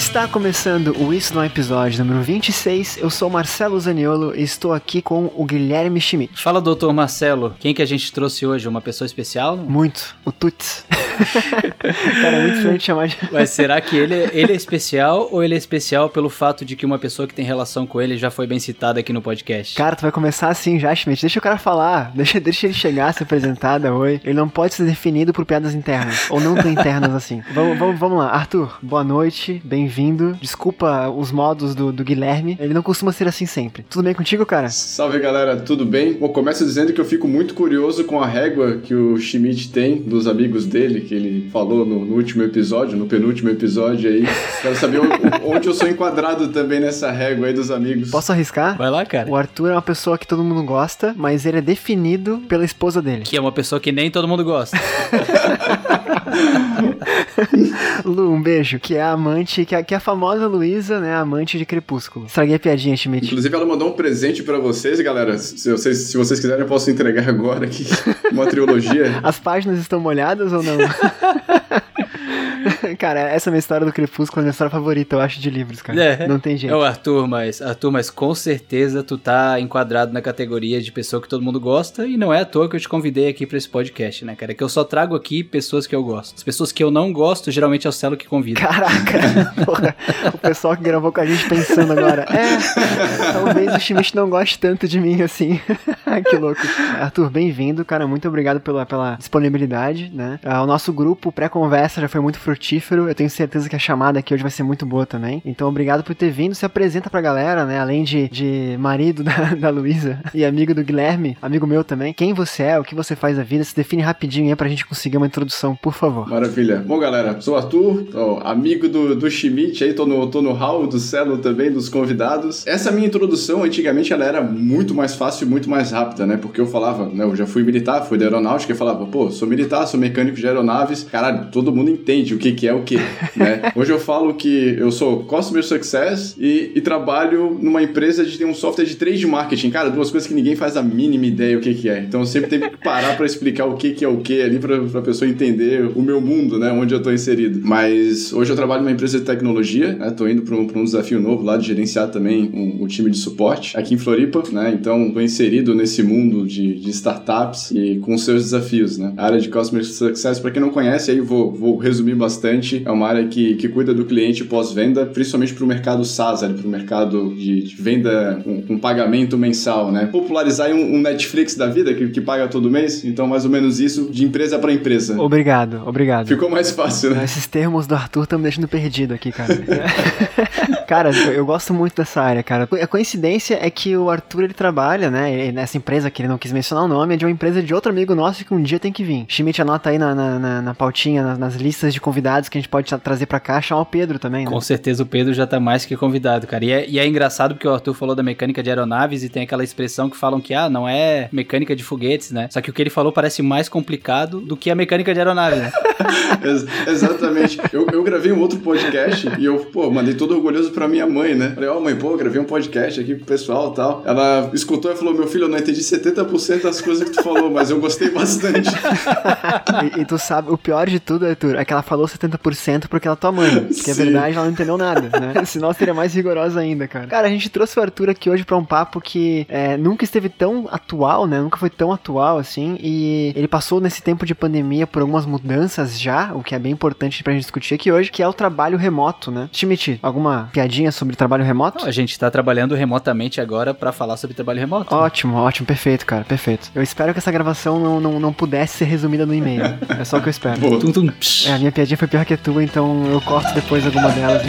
Está começando o Isso no Episódio número 26. Eu sou Marcelo Zaniolo e estou aqui com o Guilherme Schmidt. Fala, doutor Marcelo. Quem que a gente trouxe hoje? Uma pessoa especial? Muito. O Tuts. Cara, é muito diferente chamar de... Mas será que ele, ele é especial ou ele é especial pelo fato de que uma pessoa que tem relação com ele já foi bem citada aqui no podcast? Cara, tu vai começar assim já, Schmidt. Deixa o cara falar. Deixa, deixa ele chegar, se apresentar, dar oi. Ele não pode ser definido por piadas internas. Ou não tão internas assim. Vamos, vamos, vamos lá. Arthur, boa noite. Bem-vindo. Desculpa os modos do, do Guilherme. Ele não costuma ser assim sempre. Tudo bem contigo, cara? Salve, galera. Tudo bem? Bom, começo dizendo que eu fico muito curioso com a régua que o Schmidt tem dos amigos dele, que ele falou no, no último episódio, no penúltimo episódio aí. Quero saber onde eu sou enquadrado também nessa régua aí dos amigos. Posso arriscar? Vai lá, cara. O Arthur é uma pessoa que todo mundo gosta, mas ele é definido pela esposa dele. Que é uma pessoa que nem todo mundo gosta. Lu, um beijo. Que é a amante, que é, que é a famosa Luísa, né? A amante de Crepúsculo. Estraguei a piadinha, Schmidt. Inclusive, ela mandou um presente pra vocês, galera. Se vocês, se vocês quiserem, eu posso entregar agora aqui uma trilogia. As páginas estão molhadas ou não? cara, essa é a minha história do Crepúsculo, é a minha história favorita, eu acho, de livros, cara. É. Não tem jeito. É o Arthur, mas Arthur, mas com certeza tu tá enquadrado na categoria de pessoa que todo mundo gosta e não é à toa que eu te convidei aqui pra esse podcast, né, cara? Que eu só trago aqui pessoas que eu gosto. As pessoas que eu não gosto, geralmente é o Celo que convida. Caraca, porra, o pessoal que gravou com a gente pensando agora, é, talvez o Schmidt não goste tanto de mim assim. que louco. Arthur, bem-vindo, cara, muito obrigado pela, pela disponibilidade, né? Ah, o nosso grupo pré-conversa já foi muito frutífero, eu tenho certeza que a chamada aqui hoje vai ser muito boa também. Então, obrigado por ter vindo, se apresenta pra galera, né? Além de, de marido da, da Luísa e amigo do Guilherme, amigo meu também. Quem você é, o que você faz da vida, se define rapidinho aí pra gente conseguir uma introdução, por favor. Maravilha. Bom, galera, sou o Arthur, ó, amigo do, do Schmidt aí, tô no, tô no hall do Celo também, dos convidados. Essa minha introdução, antigamente, ela era muito mais fácil e muito mais rápida, né? Porque eu falava, né? Eu já fui militar, fui da aeronáutica, eu falava, pô, sou militar, sou mecânico de aeronaves. Caralho, todo mundo entende que, que é o que, né? Hoje eu falo que eu sou Customer Success e, e trabalho numa empresa de ter um software de trade marketing. Cara, duas coisas que ninguém faz a mínima ideia o que, que é. Então eu sempre tenho que parar para explicar o que, que é o que ali pra, pra pessoa entender o meu mundo, né? Onde eu tô inserido. Mas hoje eu trabalho numa empresa de tecnologia, né? Indo pra um, um desafio novo lá de gerenciar também um, um time de suporte aqui em Floripa, né? Então tô inserido nesse mundo de, de startups e com seus desafios, né? A área de Customer Success, para quem não conhece, aí vou, vou resumir bastante. É uma área que, que cuida do cliente pós-venda, principalmente para o mercado SaaS, para o mercado de, de venda com, com, pagamento mensal, né? Popularizar um, um Netflix da vida que, que paga todo mês, então mais ou menos isso de empresa para empresa. Obrigado, obrigado. Ficou mais fácil, né? Esses termos do Arthur estão me deixando perdido aqui, cara. cara, eu gosto muito dessa área, cara. A coincidência é que o Arthur ele trabalha, né? Ele, nessa empresa que ele não quis mencionar o nome, é de uma empresa de outro amigo nosso que um dia tem que vir. Schmidt anota aí na, na, na, na pautinha, nas, nas, listas de convidados que a gente pode trazer pra cá, chamar o Pedro também, né? Com certeza o Pedro já tá mais que convidado, cara. E é, e é engraçado porque o Arthur falou da mecânica de aeronaves e tem aquela expressão que falam que, ah, não é mecânica de foguetes, né? Só que o que ele falou parece mais complicado do que a mecânica de aeronave, né? Ex exatamente. Eu, eu gravei um outro podcast e eu, pô, mandei todo orgulhoso pra minha mãe, né? Falei, ó, oh, mãe, pô, gravei um podcast aqui pro pessoal e tal. Ela escutou e falou, meu filho, eu não entendi 70% das coisas que tu falou, mas eu gostei bastante. e, e, tu sabe, o pior de tudo, Arthur, é que ela falou 70% porque ela é tua mãe. Porque a verdade ela não entendeu nada, né? Senão seria mais rigorosa ainda, cara. Cara, a gente trouxe o Arthur aqui hoje pra um papo que é, nunca esteve tão atual, né? Nunca foi tão atual assim. E ele passou nesse tempo de pandemia por algumas mudanças já, o que é bem importante pra gente discutir aqui hoje, que é o trabalho remoto, né? Schmidt, alguma piadinha sobre trabalho remoto? Não, a gente tá trabalhando remotamente agora para falar sobre trabalho remoto. Ótimo, né? ótimo, perfeito, cara, perfeito. Eu espero que essa gravação não, não, não pudesse ser resumida no e-mail. É só o que eu espero. tum, tum, é, a minha piadinha foi pior que a tua, então eu corto depois alguma delas.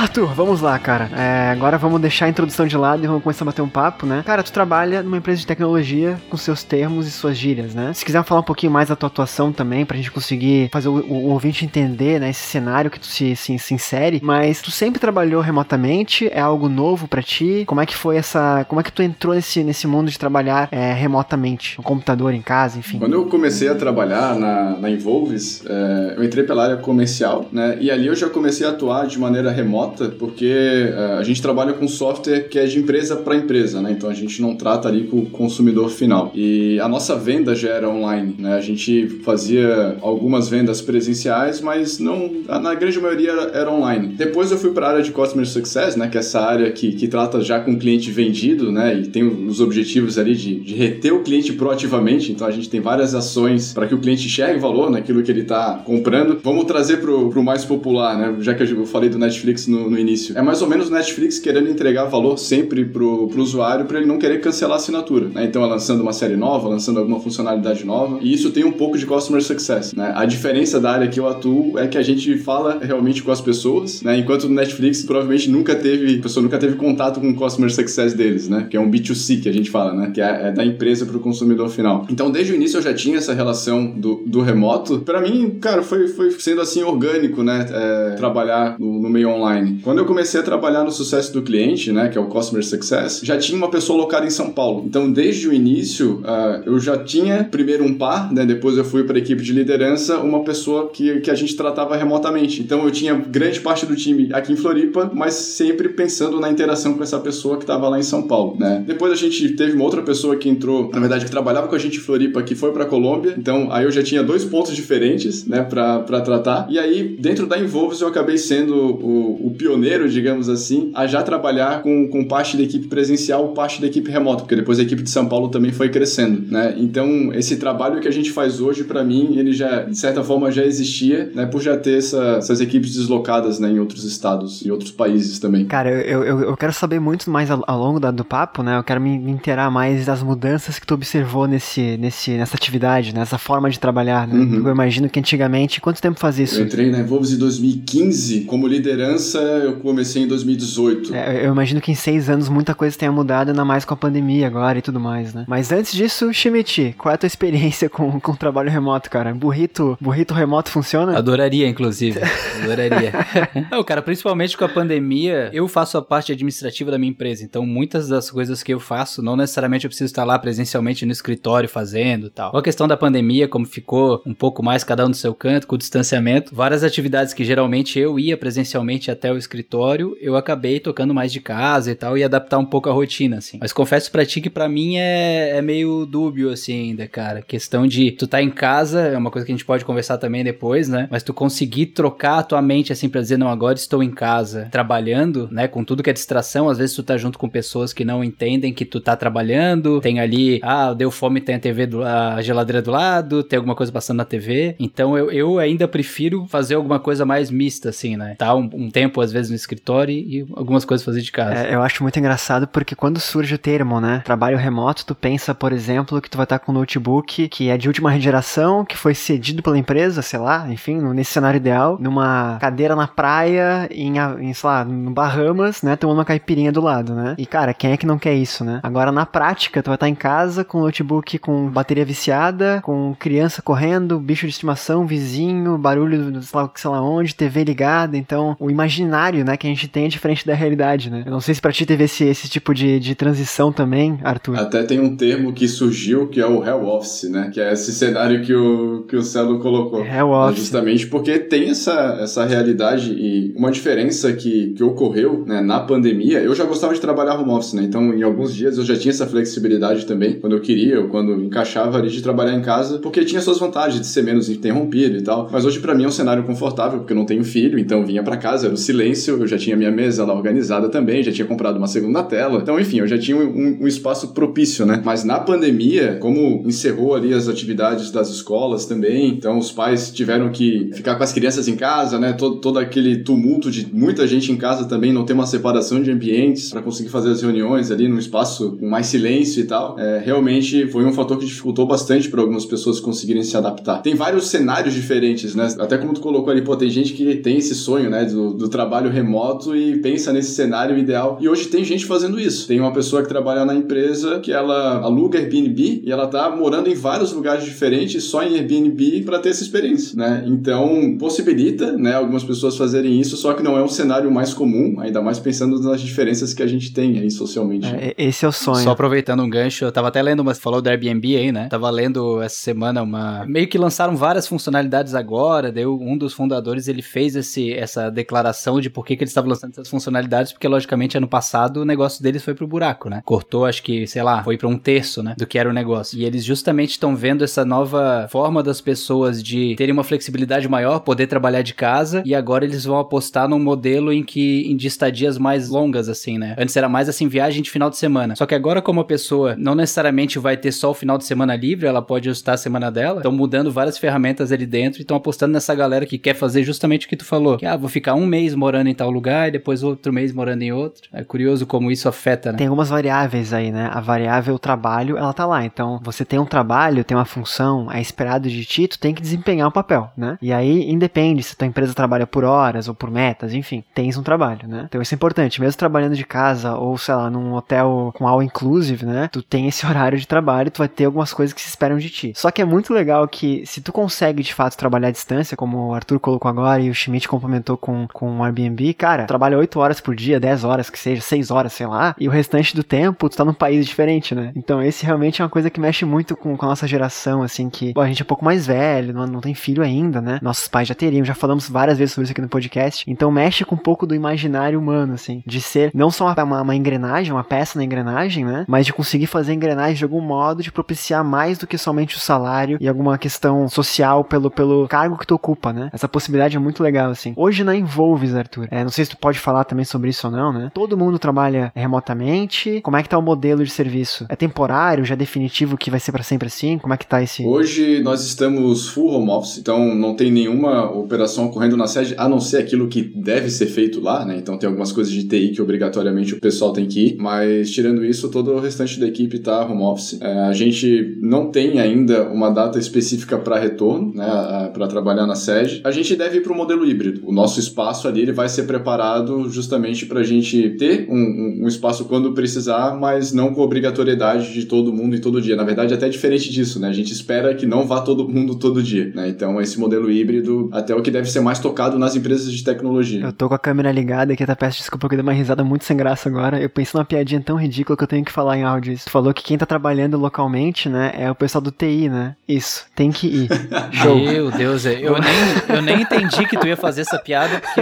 Arthur, vamos lá, cara. É, agora vamos deixar a introdução de lado e vamos começar a bater um papo, né? Cara, tu trabalha numa empresa de tecnologia com seus termos e suas gírias, né? Se quiser falar um pouquinho mais da tua atuação também, pra gente conseguir fazer o, o, ouvinte entender, né, esse cenário que tu se, se, se, insere, mas tu sempre trabalhou remotamente? É algo novo para ti? Como é que foi essa... Como é que tu entrou nesse, nesse mundo de trabalhar é, remotamente? No computador, em casa, enfim? Quando eu comecei a trabalhar na, na Involves, é, eu entrei pela área comercial, né? E ali eu já comecei a atuar de maneira remota remota, porque uh, a gente trabalha com software que é de empresa para empresa, né? Então a gente não trata ali com o consumidor final. E a nossa venda já era online, né? A gente fazia algumas vendas presenciais, mas não, na grande maioria era, era online. Depois eu fui para a área de Customer Success, né? Que é essa área que, que trata já com o cliente vendido, né? E tem os objetivos ali de, de reter o cliente proativamente. Então a gente tem várias ações para que o cliente enxergue valor naquilo que ele está comprando. Vamos trazer para o mais popular, né? Já que eu falei do Netflix no, no início. É mais ou menos Netflix querendo entregar valor sempre pro, pro usuário para ele não querer cancelar a assinatura, né? Então é lançando uma série nova, lançando alguma funcionalidade nova. E isso tem um pouco de customer success, né? A diferença da área que eu atuo é que a gente fala realmente com as pessoas, né? Enquanto no Netflix provavelmente nunca teve, a pessoa nunca teve contato com o customer success deles, né? Que é um B2C que a gente fala, né? Que é, é da empresa para o consumidor final. Então desde o início eu já tinha essa relação do, do remoto. Para mim, cara, foi, foi sendo assim orgânico, né? É, trabalhar no, no, meio online. Quando eu comecei a trabalhar no sucesso do cliente, né? Que é o Customer Success, já tinha uma pessoa locada em São Paulo. Então, desde o início, uh, eu já tinha primeiro um par, né? Depois eu fui para a equipe de liderança, uma pessoa que, que a gente tratava remotamente. Então, eu tinha grande parte do time aqui em Floripa, mas sempre pensando na interação com essa pessoa que estava lá em São Paulo, né? Depois a gente teve uma outra pessoa que entrou, na verdade, que trabalhava com a gente em Floripa, que foi para Colômbia. Então, aí eu já tinha dois pontos diferentes, né? Para tratar. E aí, dentro da Involves, eu acabei sendo o, o pioneiro, digamos assim, a já trabalhar com, com parte da equipe presencial, parte da equipe remota, porque depois a equipe de São Paulo também foi crescendo, né? Então, esse trabalho que a gente faz hoje, para mim, ele já, de certa forma, já existia, né? Por já ter essa, essas equipes deslocadas, né? Em outros estados e outros países também. Cara, eu, eu, eu quero saber muito mais ao, ao longo da, do papo, né? Eu quero me, me inteirar mais das mudanças que tu observou nesse, nesse, nessa atividade, nessa forma de trabalhar, né? Uhum. Eu imagino que antigamente, quanto tempo faz isso? Eu entrei na Evolves em 2015, como liderança eu comecei em 2018. É, eu imagino que em seis anos muita coisa tenha mudado, ainda mais com a pandemia agora e tudo mais, né? Mas antes disso, Schmidt, qual é a tua experiência com, com trabalho remoto, cara? Burrito, burrito remoto funciona? Adoraria, inclusive. Adoraria. Não, cara, principalmente com a pandemia, eu faço a parte administrativa da minha empresa, então muitas das coisas que eu faço, não necessariamente eu preciso estar lá presencialmente no escritório fazendo tal. Com a questão da pandemia, como ficou um pouco mais cada um no seu canto, com o distanciamento, várias atividades que geralmente eu ia presencialmente até o escritório, eu acabei tocando mais de casa e tal, e adaptar um pouco a rotina, assim. Mas confesso pra ti que pra mim é, é meio dúbio, assim, ainda, cara. Questão de tu tá em casa, é uma coisa que a gente pode conversar também depois, né? Mas tu conseguir trocar a tua mente, assim, pra dizer, não, agora estou em casa, trabalhando, né? Com tudo que é distração, às vezes tu tá junto com pessoas que não entendem que tu tá trabalhando, tem ali, ah, deu fome, tem a TV, do, a geladeira do lado, tem alguma coisa passando na TV. Então eu, eu ainda prefiro fazer alguma coisa mais mista, assim, né? Tá um, um tempo, às vezes, no escritório e algumas coisas fazer de casa. É, eu acho muito engraçado porque quando surge o termo, né, trabalho remoto, tu pensa, por exemplo, que tu vai estar com um notebook que é de última geração, que foi cedido pela empresa, sei lá, enfim, nesse cenário ideal, numa cadeira na praia, em, em sei lá, no Bahamas, né, tomando uma caipirinha do lado, né? E cara, quem é que não quer isso, né? Agora na prática, tu vai estar em casa com notebook com bateria viciada, com criança correndo, bicho de estimação, vizinho, barulho, sei lá, sei lá onde, TV ligada, então o imaginário, né, que a gente tem é diferente da realidade, né? Eu não sei se pra ti teve esse, esse tipo de, de transição também, Arthur. Até tem um termo que surgiu que é o Hell Office, né? Que é esse cenário que o, que o Celo colocou. Hell Office. Justamente porque tem essa, essa realidade e uma diferença que, que ocorreu né, na pandemia. Eu já gostava de trabalhar home office, né? Então, em alguns dias eu já tinha essa flexibilidade também, quando eu queria, ou quando encaixava ali de trabalhar em casa, porque tinha suas vantagens de ser menos interrompido e tal. Mas hoje para mim é um cenário confortável, porque eu não tenho filho, então vinha para casa, era o silêncio, eu já tinha minha mesa lá organizada também, já tinha comprado uma segunda tela. Então, enfim, eu já tinha um, um espaço propício, né? Mas na pandemia, como encerrou ali as atividades das escolas também, então os pais tiveram que ficar com as crianças em casa, né? Todo, todo aquele tumulto de muita gente em casa também, não ter uma separação de ambientes para conseguir fazer as reuniões ali num espaço com mais silêncio e tal. É, realmente foi um fator que dificultou bastante para algumas pessoas conseguirem se adaptar. Tem vários cenários diferentes, né? Até como tu colocou ali, pô, tem gente que tem esse sonho, né, do, do trabalho remoto e pensa nesse cenário ideal. E hoje tem gente fazendo isso. Tem uma pessoa que trabalha na empresa que ela aluga Airbnb e ela tá morando em vários lugares diferentes só em Airbnb para ter essa experiência, né? Então, possibilita, né, algumas pessoas fazerem isso, só que não é um cenário mais comum, ainda mais pensando nas diferenças que a gente tem aí socialmente. É, esse é o sonho. Só aproveitando um gancho, eu tava até lendo, mas falou do Airbnb aí, né? Tava lendo essa semana uma meio que lançaram várias funcionalidades agora, deu um dos fundadores ele fez esse, essa declaração de por que, que eles estavam lançando essas funcionalidades, porque logicamente ano passado o negócio deles foi pro buraco, né? Cortou, acho que, sei lá, foi para um terço, né? Do que era o negócio. E eles justamente estão vendo essa nova forma das pessoas de terem uma flexibilidade maior, poder trabalhar de casa, e agora eles vão apostar num modelo em que em de estadias mais longas, assim, né? Antes era mais assim, viagem de final de semana. Só que agora, como a pessoa não necessariamente vai ter só o final de semana livre, ela pode ajustar a semana dela, estão mudando várias ferramentas ali dentro e estão apostando nessa galera que quer fazer justamente o que tu falou. Que, ah, vou ficar um mês morando em tal lugar e depois outro mês morando em outro. É curioso como isso afeta, né? Tem algumas variáveis aí, né? A variável trabalho, ela tá lá. Então, você tem um trabalho, tem uma função, é esperado de ti, tu tem que desempenhar um papel, né? E aí, independe se tua empresa trabalha por horas ou por metas, enfim, tens um trabalho, né? Então, isso é importante. Mesmo trabalhando de casa ou, sei lá, num hotel com all inclusive, né? Tu tem esse horário de trabalho, tu vai ter algumas coisas que se esperam de ti. Só que é muito legal que se tu consegue de fato trabalhar à distância, como o Arthur colocou agora e o Schmidt complementou com, com o Airbnb, cara, trabalha 8 horas por dia, 10 horas que seja, 6 horas, sei lá, e o restante do tempo tu tá num país diferente, né? Então esse realmente é uma coisa que mexe muito com, com a nossa geração, assim, que pô, a gente é um pouco mais velho, não, não tem filho ainda, né? Nossos pais já teriam, já falamos várias vezes sobre isso aqui no podcast. Então mexe com um pouco do imaginário humano, assim, de ser não só uma, uma, uma engrenagem, uma peça na engrenagem, né? Mas de conseguir fazer engrenagem de algum modo de propiciar mais do que somente o salário e alguma questão social pelo, pelo cargo que tu ocupa, né? Essa possibilidade é muito legal, assim. Hoje na Envolves, É, não sei se tu pode falar também sobre isso ou não, né? Todo mundo trabalha remotamente. Como é que tá o modelo de serviço? É temporário? Já é definitivo que vai ser para sempre assim? Como é que tá esse? Hoje nós estamos full home office, então não tem nenhuma operação ocorrendo na sede, a não ser aquilo que deve ser feito lá, né? Então tem algumas coisas de TI que obrigatoriamente o pessoal tem que ir, mas tirando isso, todo o restante da equipe tá home office. É, a gente não tem ainda uma data específica para retorno, né? Para trabalhar na sede. A gente deve ir para o modelo híbrido. O nosso espaço ali ele vai ser preparado justamente para a gente ter um, um, espaço quando precisar, mas não com obrigatoriedade de todo mundo e todo dia. Na verdade, até diferente disso, né? A gente espera que não vá todo mundo todo dia, né? Então, esse modelo híbrido até o que deve ser mais tocado nas empresas de tecnologia. Eu tô com a câmera ligada aqui, tá peço desculpa que eu dei uma risada muito sem graça agora. Eu pensei numa piadinha tão ridícula que eu tenho que falar em áudio. Tu falou que quem tá trabalhando localmente, né, é o pessoal do TI, né? Isso, tem que ir. Show. Meu Deus, eu nem, eu nem entendi que tu ia fazer essa piada, porque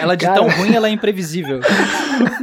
ela de Cara... tão ruim, ela é imprevisível.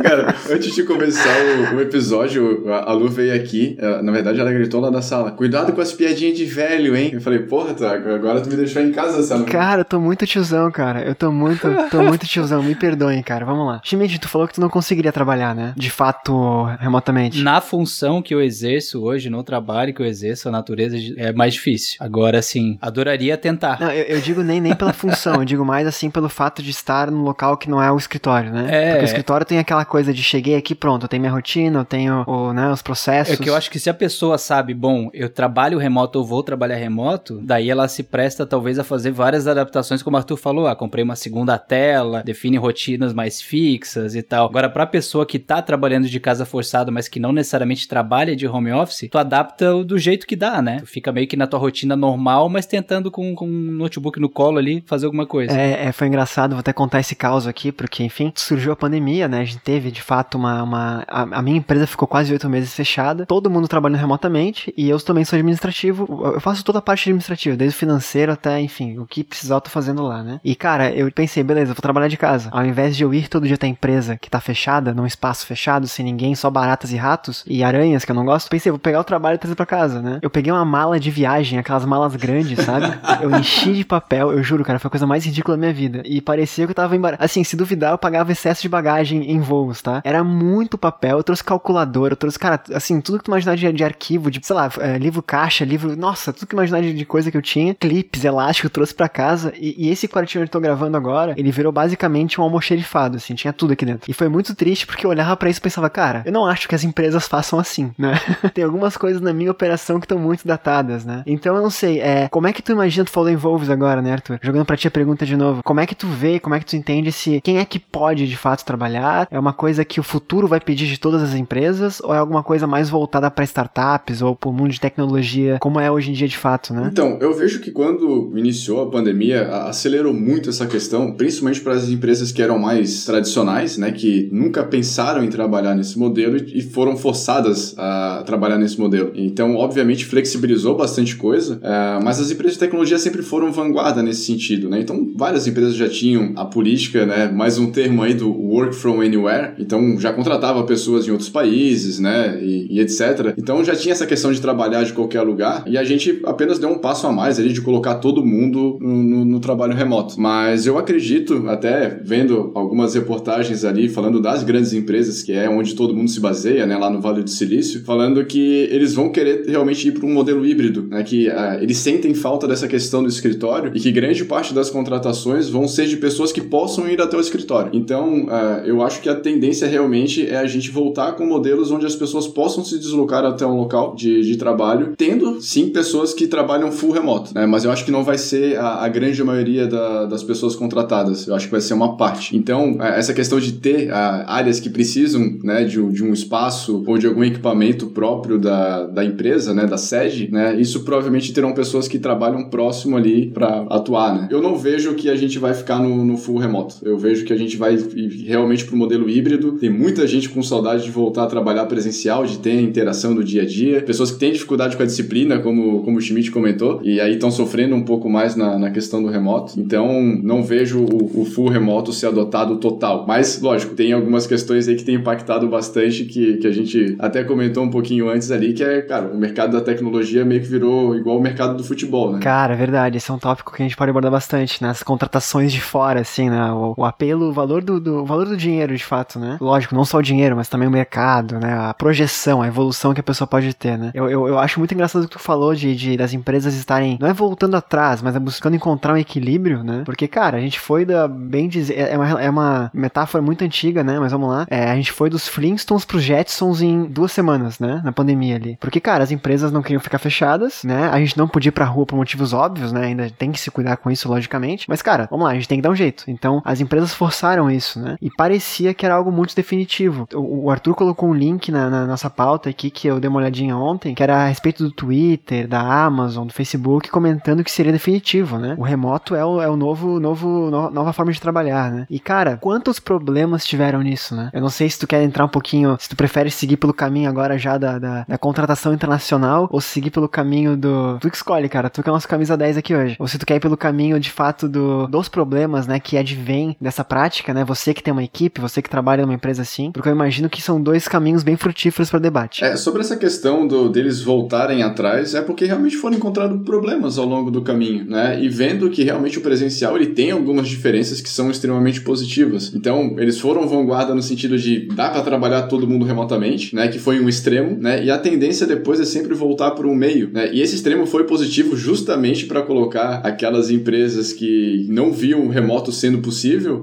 Cara, antes de começar o, o episódio, a, a Lu veio aqui, ela, na verdade ela gritou lá da sala, cuidado com as piadinhas de velho, hein? Eu falei, porra, tá, agora tu me deixou em casa, Sala. Cara, eu tô muito tiozão, cara. Eu tô muito, tô muito tiozão, me perdoem, cara. Vamos lá. Schmidt, tu falou que tu não conseguiria trabalhar, né? De fato, remotamente. Na função que eu exerço hoje, no trabalho que eu exerço, a natureza é mais difícil. Agora, assim, adoraria tentar. Não, eu, eu digo nem, nem pela função, eu digo mais assim pelo fato de estar no local que não é o escritório, né? É. Porque o escritório tem aquela coisa de cheguei aqui, pronto, eu tenho minha rotina, eu tenho o, né, os processos. É que eu acho que se a pessoa sabe, bom, eu trabalho remoto ou vou trabalhar remoto, daí ela se presta talvez a fazer várias adaptações, como o Arthur falou, ah, comprei uma segunda tela, define rotinas mais fixas e tal. Agora, pra pessoa que tá trabalhando de casa forçado, mas que não necessariamente trabalha de home office, tu adapta do jeito que dá, né? Tu fica meio que na tua rotina normal, mas tentando com, com um notebook no colo ali fazer alguma coisa. É, é, foi engraçado, vou até contar esse caos aqui, porque, enfim, surgiu a pandemia, né? A gente teve, de fato, uma. uma a, a minha empresa ficou quase oito meses fechada, todo mundo trabalhando remotamente, e eu também sou administrativo, eu faço toda a parte administrativa, desde o financeiro até, enfim, o que precisar eu tô fazendo lá, né? E, cara, eu pensei, beleza, vou trabalhar de casa. Ao invés de eu ir todo dia até a empresa que tá fechada, num espaço fechado, sem ninguém, só baratas e ratos, e aranhas que eu não gosto, pensei, vou pegar o trabalho e trazer pra casa, né? Eu peguei uma mala de viagem, aquelas malas grandes, sabe? eu enchi de papel, eu juro, cara, foi a coisa mais ridícula da minha vida. E parecia que eu tava Assim, se duvidar, eu pagava excesso de bagagem em voos, tá? Era muito papel, eu trouxe calculadora, eu trouxe, cara, assim, tudo que tu imaginar de, de arquivo, de, sei lá, é, livro caixa, livro, nossa, tudo que imaginar de, de, coisa que eu tinha, clipes, elástico, eu trouxe pra casa. E, e esse quartinho onde eu tô gravando agora, ele virou basicamente um almoxerifado, assim, tinha tudo aqui dentro. E foi muito triste porque eu olhava para isso e pensava, cara, eu não acho que as empresas façam assim, né? Tem algumas coisas na minha operação que estão muito datadas, né? Então eu não sei, é, como é que tu imagina, tu falou em Volves agora, né, Arthur? Jogando pra ti a pergunta de novo, como é que tu vê, como é que tu entende se quem é que pode de fato trabalhar? É uma coisa que o futuro vai pedir de todas as empresas ou é alguma coisa mais voltada para startups ou pro mundo de tecnologia, como é hoje em dia de fato, né? Então, eu vejo que quando iniciou a pandemia, acelerou muito essa questão, principalmente para as empresas que eram mais tradicionais, né, que nunca pensaram em trabalhar nesse modelo e foram forçadas a trabalhar nesse modelo. Então, obviamente, flexibilizou bastante coisa, uh, mas as empresas de tecnologia sempre foram vanguarda nesse sentido, né? Então, várias empresas já tinham a política política, né? Mais um termo aí do work from anywhere. Então já contratava pessoas em outros países, né? E, e etc. Então já tinha essa questão de trabalhar de qualquer lugar e a gente apenas deu um passo a mais ali de colocar todo mundo no, no, no trabalho remoto. Mas eu acredito, até vendo algumas reportagens ali falando das grandes empresas, que é onde todo mundo se baseia, né? Lá no Vale do Silício, falando que eles vão querer realmente ir para um modelo híbrido, né? Que uh, eles sentem falta dessa questão do escritório e que grande parte das contratações vão ser de pessoas que possam ir até o escritório. Então, uh, eu acho que a tendência realmente é a gente voltar com modelos onde as pessoas possam se deslocar até um local de, de trabalho, tendo sim pessoas que trabalham full remoto, né? Mas eu acho que não vai ser a, a grande maioria da, das pessoas contratadas. Eu acho que vai ser uma parte. Então, uh, essa questão de ter uh, áreas que precisam, né, de, de um espaço ou de algum equipamento próprio da, da empresa, né, da sede, né, isso provavelmente terão pessoas que trabalham próximo ali para atuar, né. Eu não vejo que a gente vai ficar no, no full remoto. Eu vejo que a gente vai realmente para o modelo híbrido. Tem muita gente com saudade de voltar a trabalhar presencial, de ter interação do dia a dia. Pessoas que têm dificuldade com a disciplina, como, como o Schmidt comentou, e aí estão sofrendo um pouco mais na, na questão do remoto. Então, não vejo o, o full remoto ser adotado total. Mas, lógico, tem algumas questões aí que tem impactado bastante, que, que a gente até comentou um pouquinho antes ali, que é, cara, o mercado da tecnologia meio que virou igual o mercado do futebol, né? Cara, é verdade. Esse é um tópico que a gente pode abordar bastante, nas né? contratações de fora, assim, né? O, o apelo, o valor do, do, o valor do dinheiro, de fato, né? Lógico, não só o dinheiro, mas também o mercado, né? A projeção, a evolução que a pessoa pode ter, né? Eu, eu, eu acho muito engraçado o que tu falou de, de das empresas estarem, não é voltando atrás, mas é buscando encontrar um equilíbrio, né? Porque, cara, a gente foi da, bem dizer, é uma, é uma metáfora muito antiga, né? Mas vamos lá. É, a gente foi dos Flintstones pros Jetsons em duas semanas, né? Na pandemia ali. Porque, cara, as empresas não queriam ficar fechadas, né? A gente não podia ir pra rua por motivos óbvios, né? Ainda tem que se cuidar com isso, logicamente. Mas, cara, vamos lá, a gente tem que dar um jeito. Então, as empresas forçaram isso, né? E parecia que era algo muito definitivo. O, o Arthur colocou um link na, na, nossa pauta aqui que eu dei uma olhadinha ontem, que era a respeito do Twitter, da Amazon, do Facebook, comentando que seria definitivo, né? O remoto é o, é o novo, novo, no, nova forma de trabalhar, né? E, cara, quantos problemas tiveram nisso, né? Eu não sei se tu quer entrar um pouquinho, se tu prefere seguir pelo caminho agora já da, da, da contratação internacional ou seguir pelo caminho do. Tu que escolhe, cara. Tu que é a nossa camisa 10 aqui hoje. Ou se tu quer ir pelo caminho de fato do, dos problemas, né? Que advém dessa prática, né? Você que tem uma equipe, você que trabalha numa empresa assim. Porque eu imagino que são dois caminhos bem frutíferos para debate. É, sobre essa questão do, deles voltarem atrás, é porque realmente foram encontrados problemas ao longo do caminho, né? E vendo que realmente o presencial ele tem algumas diferenças que são extremamente positivas. Então, eles foram vanguarda no sentido de dar para trabalhar todo mundo remotamente, né? Que foi um extremo, né? E a tendência depois é sempre voltar para um meio, né? E esse extremo foi positivo justamente para colocar aquelas empresas que não viam o remoto sendo possível,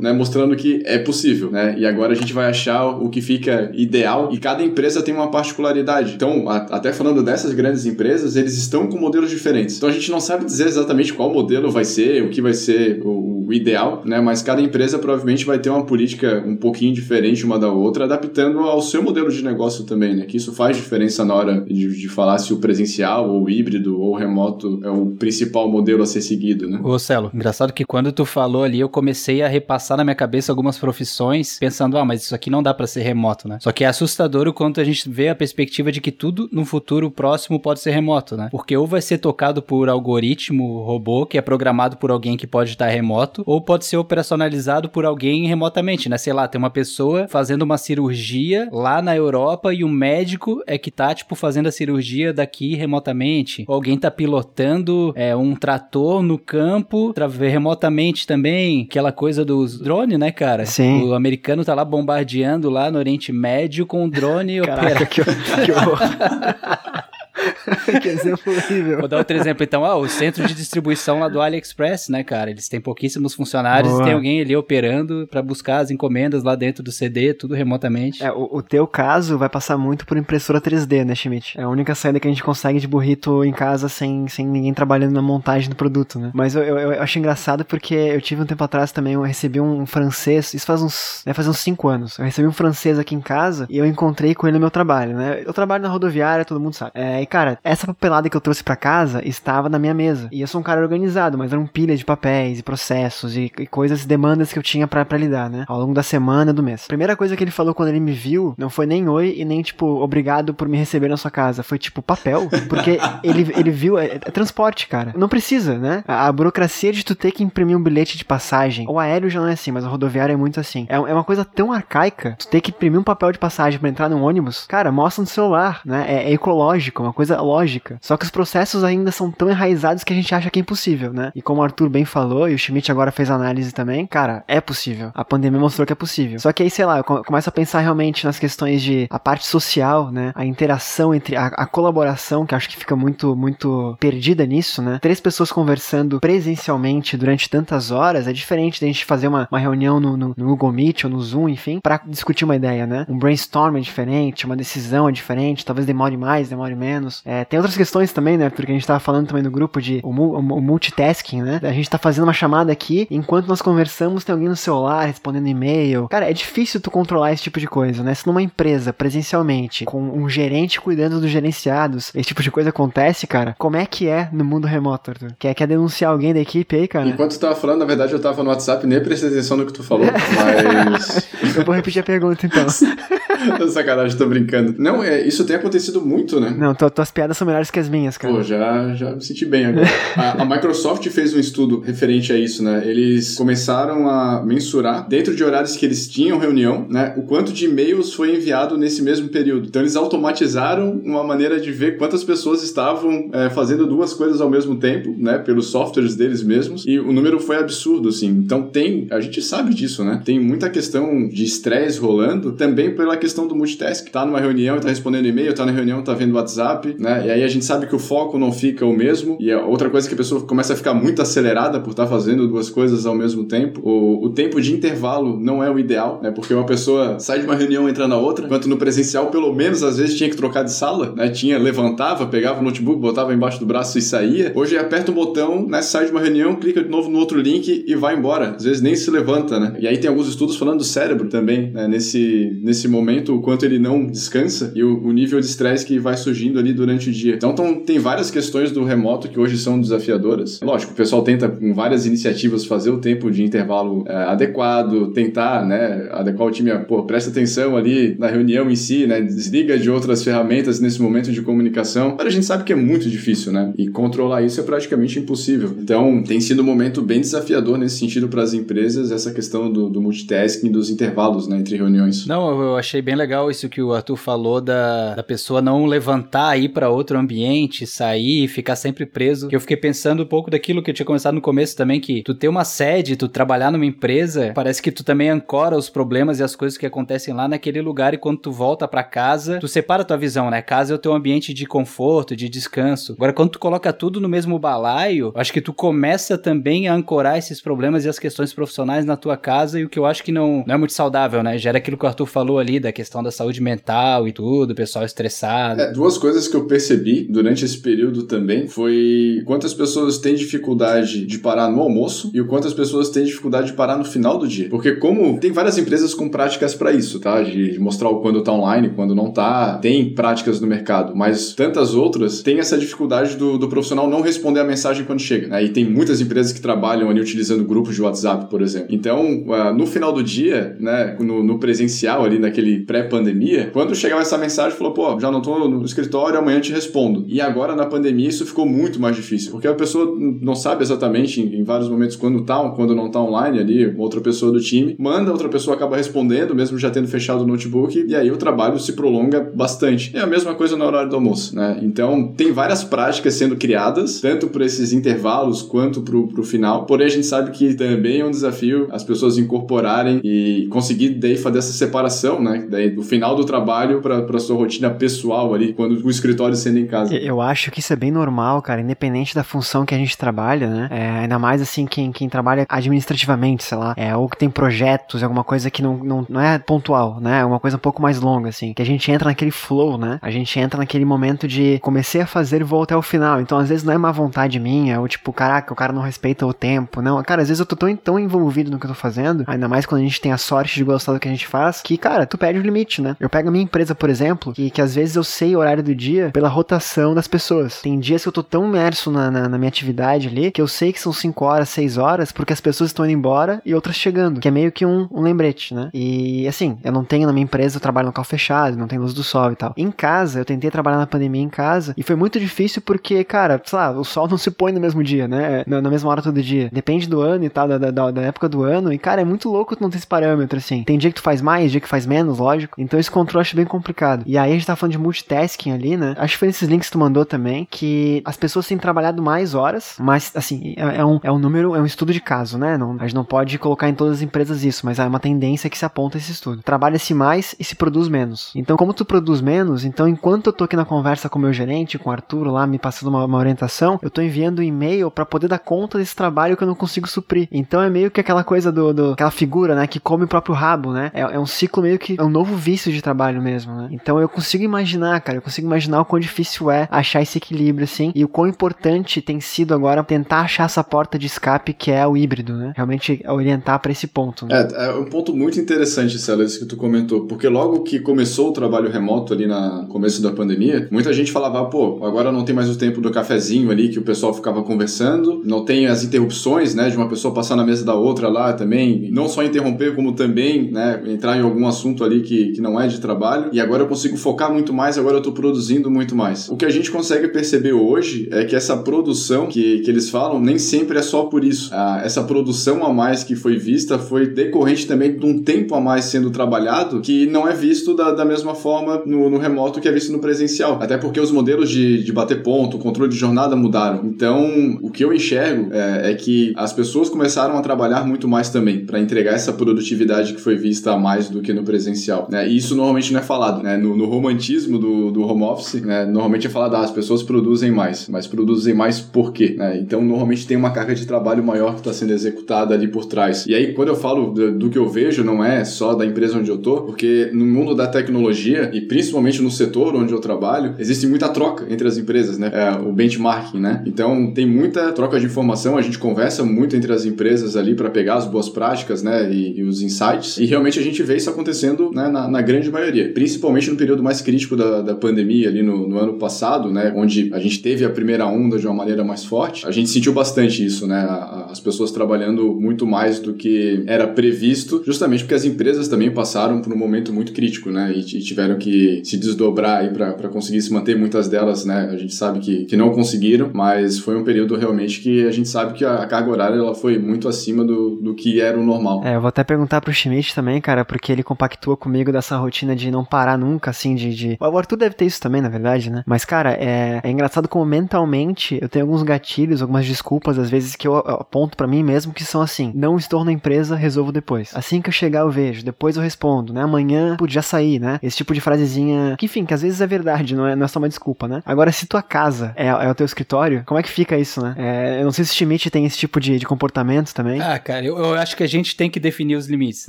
né? Mostrando que é possível, né? E agora a gente vai achar o que fica ideal e cada empresa tem uma particularidade. Então, a, até falando dessas grandes empresas, eles estão com modelos diferentes. Então a gente não sabe dizer exatamente qual modelo vai ser, o que vai ser o, o ideal, né? Mas cada empresa provavelmente vai ter uma política um pouquinho diferente uma da outra, adaptando ao seu modelo de negócio também, né? Que isso faz diferença na hora de, de falar se o presencial ou híbrido ou remoto é o principal modelo a ser seguido, né? Ô Celo, engraçado que quando tu falou ali, eu comecei a repassar na minha cabeça algumas profissões, pensando, ah, mas isso aqui não dá para ser remoto, né? Só que é assustador o quanto a gente vê a perspectiva de que tudo no futuro próximo pode ser remoto, né? Porque ou vai ser tocado por algoritmo robô que é programado por alguém que pode estar remoto, ou pode ser operacionalizado por alguém remotamente, né? Sei lá, tem uma pessoa fazendo uma cirurgia lá na Europa e o médico é que tá, tipo, fazendo a cirurgia daqui remotamente. Ou alguém tá pilotando é, um trator no campo remotamente também. Aquela coisa dos drones, né, cara? Sim. O americano tá lá bombardeando lá no Oriente Médio com o drone Caraca, que, que horror. que exemplo horrível. Vou dar outro exemplo, então. Ah, o centro de distribuição lá do AliExpress, né, cara? Eles têm pouquíssimos funcionários Boa. e tem alguém ali operando para buscar as encomendas lá dentro do CD, tudo remotamente. É, o, o, teu caso vai passar muito por impressora 3D, né, Schmidt? É a única saída que a gente consegue de burrito em casa sem, sem ninguém trabalhando na montagem do produto, né? Mas eu, eu, eu acho engraçado porque eu tive um tempo atrás também, eu recebi um francês, isso faz uns, né, faz uns 5 anos. Eu recebi um francês aqui em casa e eu encontrei com ele no meu trabalho, né? Eu trabalho na rodoviária, todo mundo sabe. É, e cara, essa essa papelada que eu trouxe para casa estava na minha mesa. E eu sou um cara organizado, mas eram pilhas de papéis e processos e, e coisas, demandas que eu tinha para lidar, né? Ao longo da semana, do mês. Primeira coisa que ele falou quando ele me viu não foi nem oi e nem, tipo, obrigado por me receber na sua casa. Foi tipo papel. Porque ele, ele viu. É, é, transporte, cara. Não precisa, né? A, a, burocracia de tu ter que imprimir um bilhete de passagem. O aéreo já não é assim, mas o rodoviário é muito assim. É, é uma coisa tão arcaica. Tu ter que imprimir um papel de passagem para entrar num ônibus. Cara, mostra no celular, né? É, é ecológico, uma coisa lógica. Só que os processos ainda são tão enraizados que a gente acha que é impossível, né? E como o Arthur bem falou, e o Schmidt agora fez análise também, cara, é possível. A pandemia mostrou que é possível. Só que aí, sei lá, eu começo a pensar realmente nas questões de a parte social, né? A interação entre a, a colaboração, que acho que fica muito, muito perdida nisso, né? Três pessoas conversando presencialmente durante tantas horas é diferente da gente fazer uma, uma reunião no, no, no Google Meet ou no Zoom, enfim, para discutir uma ideia, né? Um brainstorm é diferente, uma decisão é diferente, talvez demore mais, demore menos. É, tem outras questões também, né? Porque a gente tava falando também no grupo de o, o, o multitasking, né? A gente tá fazendo uma chamada aqui, enquanto nós conversamos, tem alguém no celular respondendo e-mail. Cara, é difícil tu controlar esse tipo de coisa, né? Se numa empresa, presencialmente, com um gerente cuidando dos gerenciados, esse tipo de coisa acontece, cara, como é que é no mundo remoto, Arthur? Quer, quer denunciar alguém da equipe aí, cara? Enquanto tu tava falando, na verdade, eu tava no WhatsApp, nem prestei atenção no que tu falou, mas... eu vou repetir a pergunta, então. Sacanagem, tô brincando. Não, é, isso tem acontecido muito, né? Não, tuas piadas são melhores que as minhas, cara. Pô, já, já me senti bem agora. a, a, Microsoft fez um estudo referente a isso, né? Eles começaram a mensurar, dentro de horários que eles tinham reunião, né? O quanto de e-mails foi enviado nesse mesmo período. Então eles automatizaram uma maneira de ver quantas pessoas estavam é, fazendo duas coisas ao mesmo tempo, né? Pelos softwares deles mesmos. E o número foi absurdo, assim. Então tem, a gente sabe disso, né? Tem muita questão de estresse rolando, também pela questão do multitask. Tá numa reunião e tá respondendo e-mail, tá na reunião, tá vendo WhatsApp, né? E aí a gente sabe que o foco não fica o mesmo. E a outra coisa que a pessoa começa a ficar muito acelerada por estar tá fazendo duas coisas ao mesmo tempo. O, o tempo de intervalo não é o ideal, né? Porque uma pessoa sai de uma reunião e entra na outra, enquanto no presencial, pelo menos, às vezes tinha que trocar de sala, né? Tinha, levantava, pegava o notebook, botava embaixo do braço e saía. Hoje aperta um botão, né? Sai de uma reunião, clica de novo no outro link e vai embora. Às vezes nem se levanta, né? E aí tem alguns estudos falando do cérebro também, né? Nesse, nesse momento, o quanto ele não descansa e o, o nível de estresse que vai surgindo ali durante o dia. Então, então, tem várias questões do remoto que hoje são desafiadoras. Lógico, o pessoal tenta com várias iniciativas fazer o tempo de intervalo é, adequado, tentar, né, adequar o time, a, pô, presta atenção ali na reunião em si, né, desliga de outras ferramentas nesse momento de comunicação. Mas a gente sabe que é muito difícil, né? E controlar isso é praticamente impossível. Então, tem sido um momento bem desafiador nesse sentido para as empresas, essa questão do, do multitasking, dos intervalos, né, entre reuniões. Não, eu achei bem legal isso que o Arthur falou da, da pessoa não levantar, ir para outro ambiente, sair, ficar sempre preso. Que eu fiquei pensando um pouco daquilo que eu tinha começado no começo também, que tu ter uma sede, tu trabalhar numa empresa, parece que tu também ancora os problemas e as coisas que acontecem lá naquele lugar e quando tu volta para casa, tu separa tua visão, né? Casa é o teu ambiente de conforto, de descanso. Agora, quando tu coloca tudo no mesmo balaio, acho que tu começa também a ancorar esses problemas e as questões profissionais na tua casa e o que eu acho que não, não é muito saudável, né? Gera aquilo que o Arthur falou ali da questão da saúde mental e tudo, pessoal estressado. É, duas coisas que eu percebi durante esse período também foi quantas pessoas têm dificuldade de parar no almoço e o quantas pessoas têm dificuldade de parar no final do dia. Porque como tem várias empresas com práticas para isso, tá? De, mostrar o quando tá online, quando não tá, tem práticas no mercado, mas tantas outras têm essa dificuldade do, do profissional não responder a mensagem quando chega. Né? E tem muitas empresas que trabalham ali utilizando grupos de WhatsApp, por exemplo. Então, uh, no final do dia, né, no, no presencial ali naquele pré-pandemia, quando chegava essa mensagem, falou, pô, já não tô no escritório, amanhã te respondo. E agora na pandemia isso ficou muito mais difícil, porque a pessoa não sabe exatamente em, vários momentos quando tá, quando não tá online ali, outra pessoa do time, manda, outra pessoa acaba respondendo, mesmo já tendo fechado o notebook, e aí o trabalho se prolonga bastante. É a mesma coisa no horário do almoço, né? Então, tem várias práticas sendo criadas, tanto por esses intervalos quanto pro, pro final, porém a gente sabe que também é um desafio as pessoas incorporarem e conseguir daí fazer essa separação, né? Daí do final do trabalho para sua rotina pessoal ali, quando o escritório sendo em casa. Eu acho que isso é bem normal, cara, independente da função que a gente trabalha, né? É, ainda mais assim, quem, quem trabalha administrativamente, sei lá, é, ou que tem projetos, alguma coisa que não, não, não é pontual, né? É uma coisa um pouco mais longa, assim, que a gente entra naquele flow, né? A gente entra naquele momento de comecei a fazer e vou até o final. Então, às vezes, não é má vontade minha, ou tipo, caraca, o cara não respeita o tempo. Não, cara, às vezes eu tô tão, tão envolvido no que eu tô fazendo, ainda mais quando a gente tem a sorte de gostar do que a gente faz, que, cara, tu perde o limite, né? Eu pego a minha empresa, por exemplo, que, que às vezes eu sei o horário do dia pela rotação das pessoas. Tem dias que eu tô tão imerso na, na, na minha atividade ali que eu sei que são 5 horas, 6 horas, porque as pessoas estão indo embora e outras chegando, que é meio que um, um lembrete, né? E assim, eu não tenho na minha empresa, eu trabalho no local fechado, não tem luz do sol e tal. Em casa, eu tentei trabalhar na pandemia em casa e foi muito difícil porque, cara, sei lá, o sol não se põe no mesmo dia, né? Na, na mesma hora todo dia. Depende do ano e tal, da, da, da, época do ano. E, cara, é muito louco tu não ter esse parâmetro, assim. Tem dia que tu faz mais, dia que faz menos, lógico. Então esse controle eu acho bem complicado. E aí a gente tá falando de multitasking ali, né? Acho que foi nesses links que tu mandou também, que as pessoas têm trabalhado mais horas, mas, assim, é, é um, é um número, é um estudo de caso, né? Não, a gente não pode colocar em todas as empresas isso, mas é uma tendência que se aponta esse estudo. Trabalha-se mais e se produz menos. Então, como tu produz menos, então enquanto eu tô aqui na conversa com o meu gerente, com o Arthur lá, me passando uma, uma orientação, eu tô enviando um e-mail para poder dar conta desse trabalho que eu não consigo suprir. Então é meio que aquela coisa do, do aquela figura, né, que come o próprio rabo, né? É, é, um ciclo meio que é um novo vício de trabalho mesmo, né? Então eu consigo imaginar, cara, eu consigo imaginar o quão difícil é achar esse equilíbrio assim e o quão importante tem sido agora tentar achar essa porta de escape que é o híbrido, né? Realmente orientar para esse ponto. Né? É, é um ponto muito interessante, Celas, que tu comentou, porque logo que começou o trabalho remoto ali no começo da pandemia, muita gente falava, pô, agora não tem mais o tempo do cafezinho ali que o pessoal ficava conversando, não tem as interrupções, né, de uma pessoa passar na mesa da outra lá também, não só interromper, como também, né, entrar em algum assunto ali que, que não é de trabalho, e agora eu consigo focar muito mais, agora eu tô produzindo muito mais. O que a gente consegue perceber hoje é que essa produção que, que eles falam nem sempre é só por isso. Ah, essa produção a mais que foi vista foi decorrente também de um tempo a mais sendo trabalhado que não é visto da, da mesma forma no, no remoto que é visto no presencial. Até porque os modelos de, de bater ponto, controle de jornada mudaram. Então, o que eu enxergo é, é que as pessoas começaram a trabalhar muito mais também para entregar essa produtividade que foi vista a mais do que no presencial. Né? E isso normalmente não é falado. Né? No, no romantismo do, do home office, né? Normalmente é falado, ah, as pessoas produzem mais, mas produzem mais por quê? Né? Então, normalmente tem uma carga de trabalho maior que está sendo executada ali por trás. E aí, quando eu falo do, do, que eu vejo, não é só da empresa onde eu tô, porque no mundo da tecnologia e principalmente no setor onde eu trabalho, existe muita troca entre as empresas, né? É, o benchmarking, né? Então, tem muita troca de informação, a gente conversa muito entre as empresas ali para pegar as boas práticas, né? E, e, os insights. E realmente a gente vê isso acontecendo né, na, na grande maioria, principalmente no período mais crítico da, da pandemia ali no, no ano passado, né? Onde a gente teve a primeira onda de uma maneira mais forte. A gente sentiu bastante isso, né? As pessoas trabalhando muito mais do que era previsto, justamente porque as empresas também passaram por um momento muito crítico, né? E, e tiveram que se desdobrar aí para conseguir se manter. Muitas delas, né? A gente sabe que, que não conseguiram, mas foi um período realmente que a gente sabe que a carga horária ela foi muito acima do, do que era o normal. É, eu vou até perguntar pro Schmidt também, cara, porque ele compactua comigo dessa rotina de não parar nunca, assim, de. de... O Arthur deve ter isso também, na verdade, né? Mas, cara, é, é engraçado como mentalmente eu tenho alguns gatilhos, algumas desculpas, às vezes, que eu aponto para mim mesmo, que são assim: não estou na empresa, resolvo depois. Assim que eu chegar, eu vejo, depois eu respondo, né? Amanhã podia sair, né? Esse tipo de frasezinha, que enfim, que às vezes é verdade, não é, não é só uma desculpa, né? Agora, se tua casa é, é o teu escritório, como é que fica isso, né? É, eu não sei se o Schmidt tem esse tipo de, de comportamento também. Ah, cara, eu, eu, acho que a gente tem que definir os limites,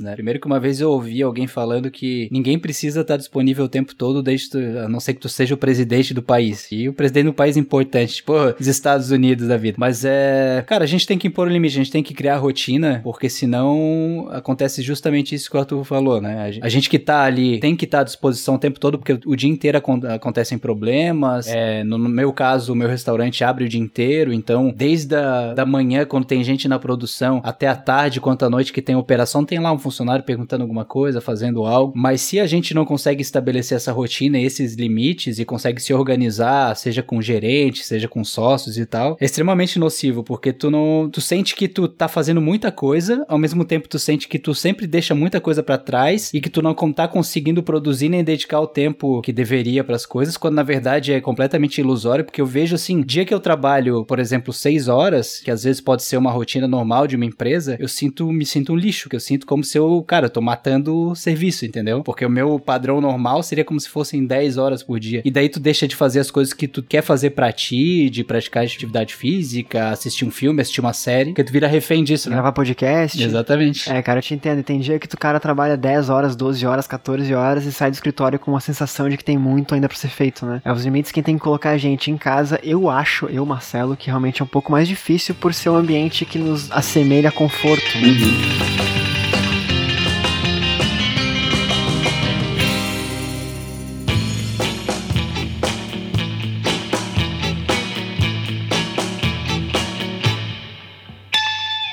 né? Primeiro que uma vez eu ouvi alguém falando que ninguém precisa estar disponível o tempo todo, desde tu, a não ser que tu seja o presidente do país. E o presidente do país é importante, tipo, os Estados Unidos da vida. Mas é. Cara, a gente tem que impor o limite, a gente tem que criar rotina, porque senão acontece justamente isso que o Arthur falou, né? A gente que tá ali tem que estar à disposição o tempo todo, porque o dia inteiro acontecem problemas. É, no meu caso, o meu restaurante abre o dia inteiro, então desde a da manhã, quando tem gente na produção, até a tarde, quanto à noite que tem operação, tem lá um funcionário perguntando alguma coisa, fazendo algo. Mas se a gente não consegue estabelecer essa rotina, esses limites e consegue se organizar, seja com gerente, seja com sócios e tal, é extremamente nocivo, porque tu não, tu sente que tu tá fazendo muita coisa, ao mesmo tempo tu sente que tu sempre deixa muita coisa para trás e que tu não tá conseguindo produzir nem dedicar o tempo que deveria para as coisas, quando na verdade é completamente ilusório, porque eu vejo assim, dia que eu trabalho, por exemplo, seis horas, que às vezes pode ser uma rotina normal de uma empresa, eu sinto, me sinto um lixo, que eu sinto como se eu, cara, eu tô matando o serviço, entendeu? Porque o meu padrão normal seria como se fossem 10 horas por dia. E daí tu deixa de fazer as coisas que tu quer fazer para ti, de praticar atividade física, assistir um filme, assistir uma série, que tu vira refém disso, né? Gravar podcast. Exatamente. É, cara, eu te entendo. Tem dia que tu cara trabalha 10 horas, 12 horas, 14 horas e sai do escritório com uma sensação de que tem muito ainda pra ser feito, né? É os limites quem tem que colocar a gente em casa, eu acho, eu, Marcelo, que realmente é um pouco mais difícil por ser um ambiente que nos assemelha a conforto. Né? Uhum.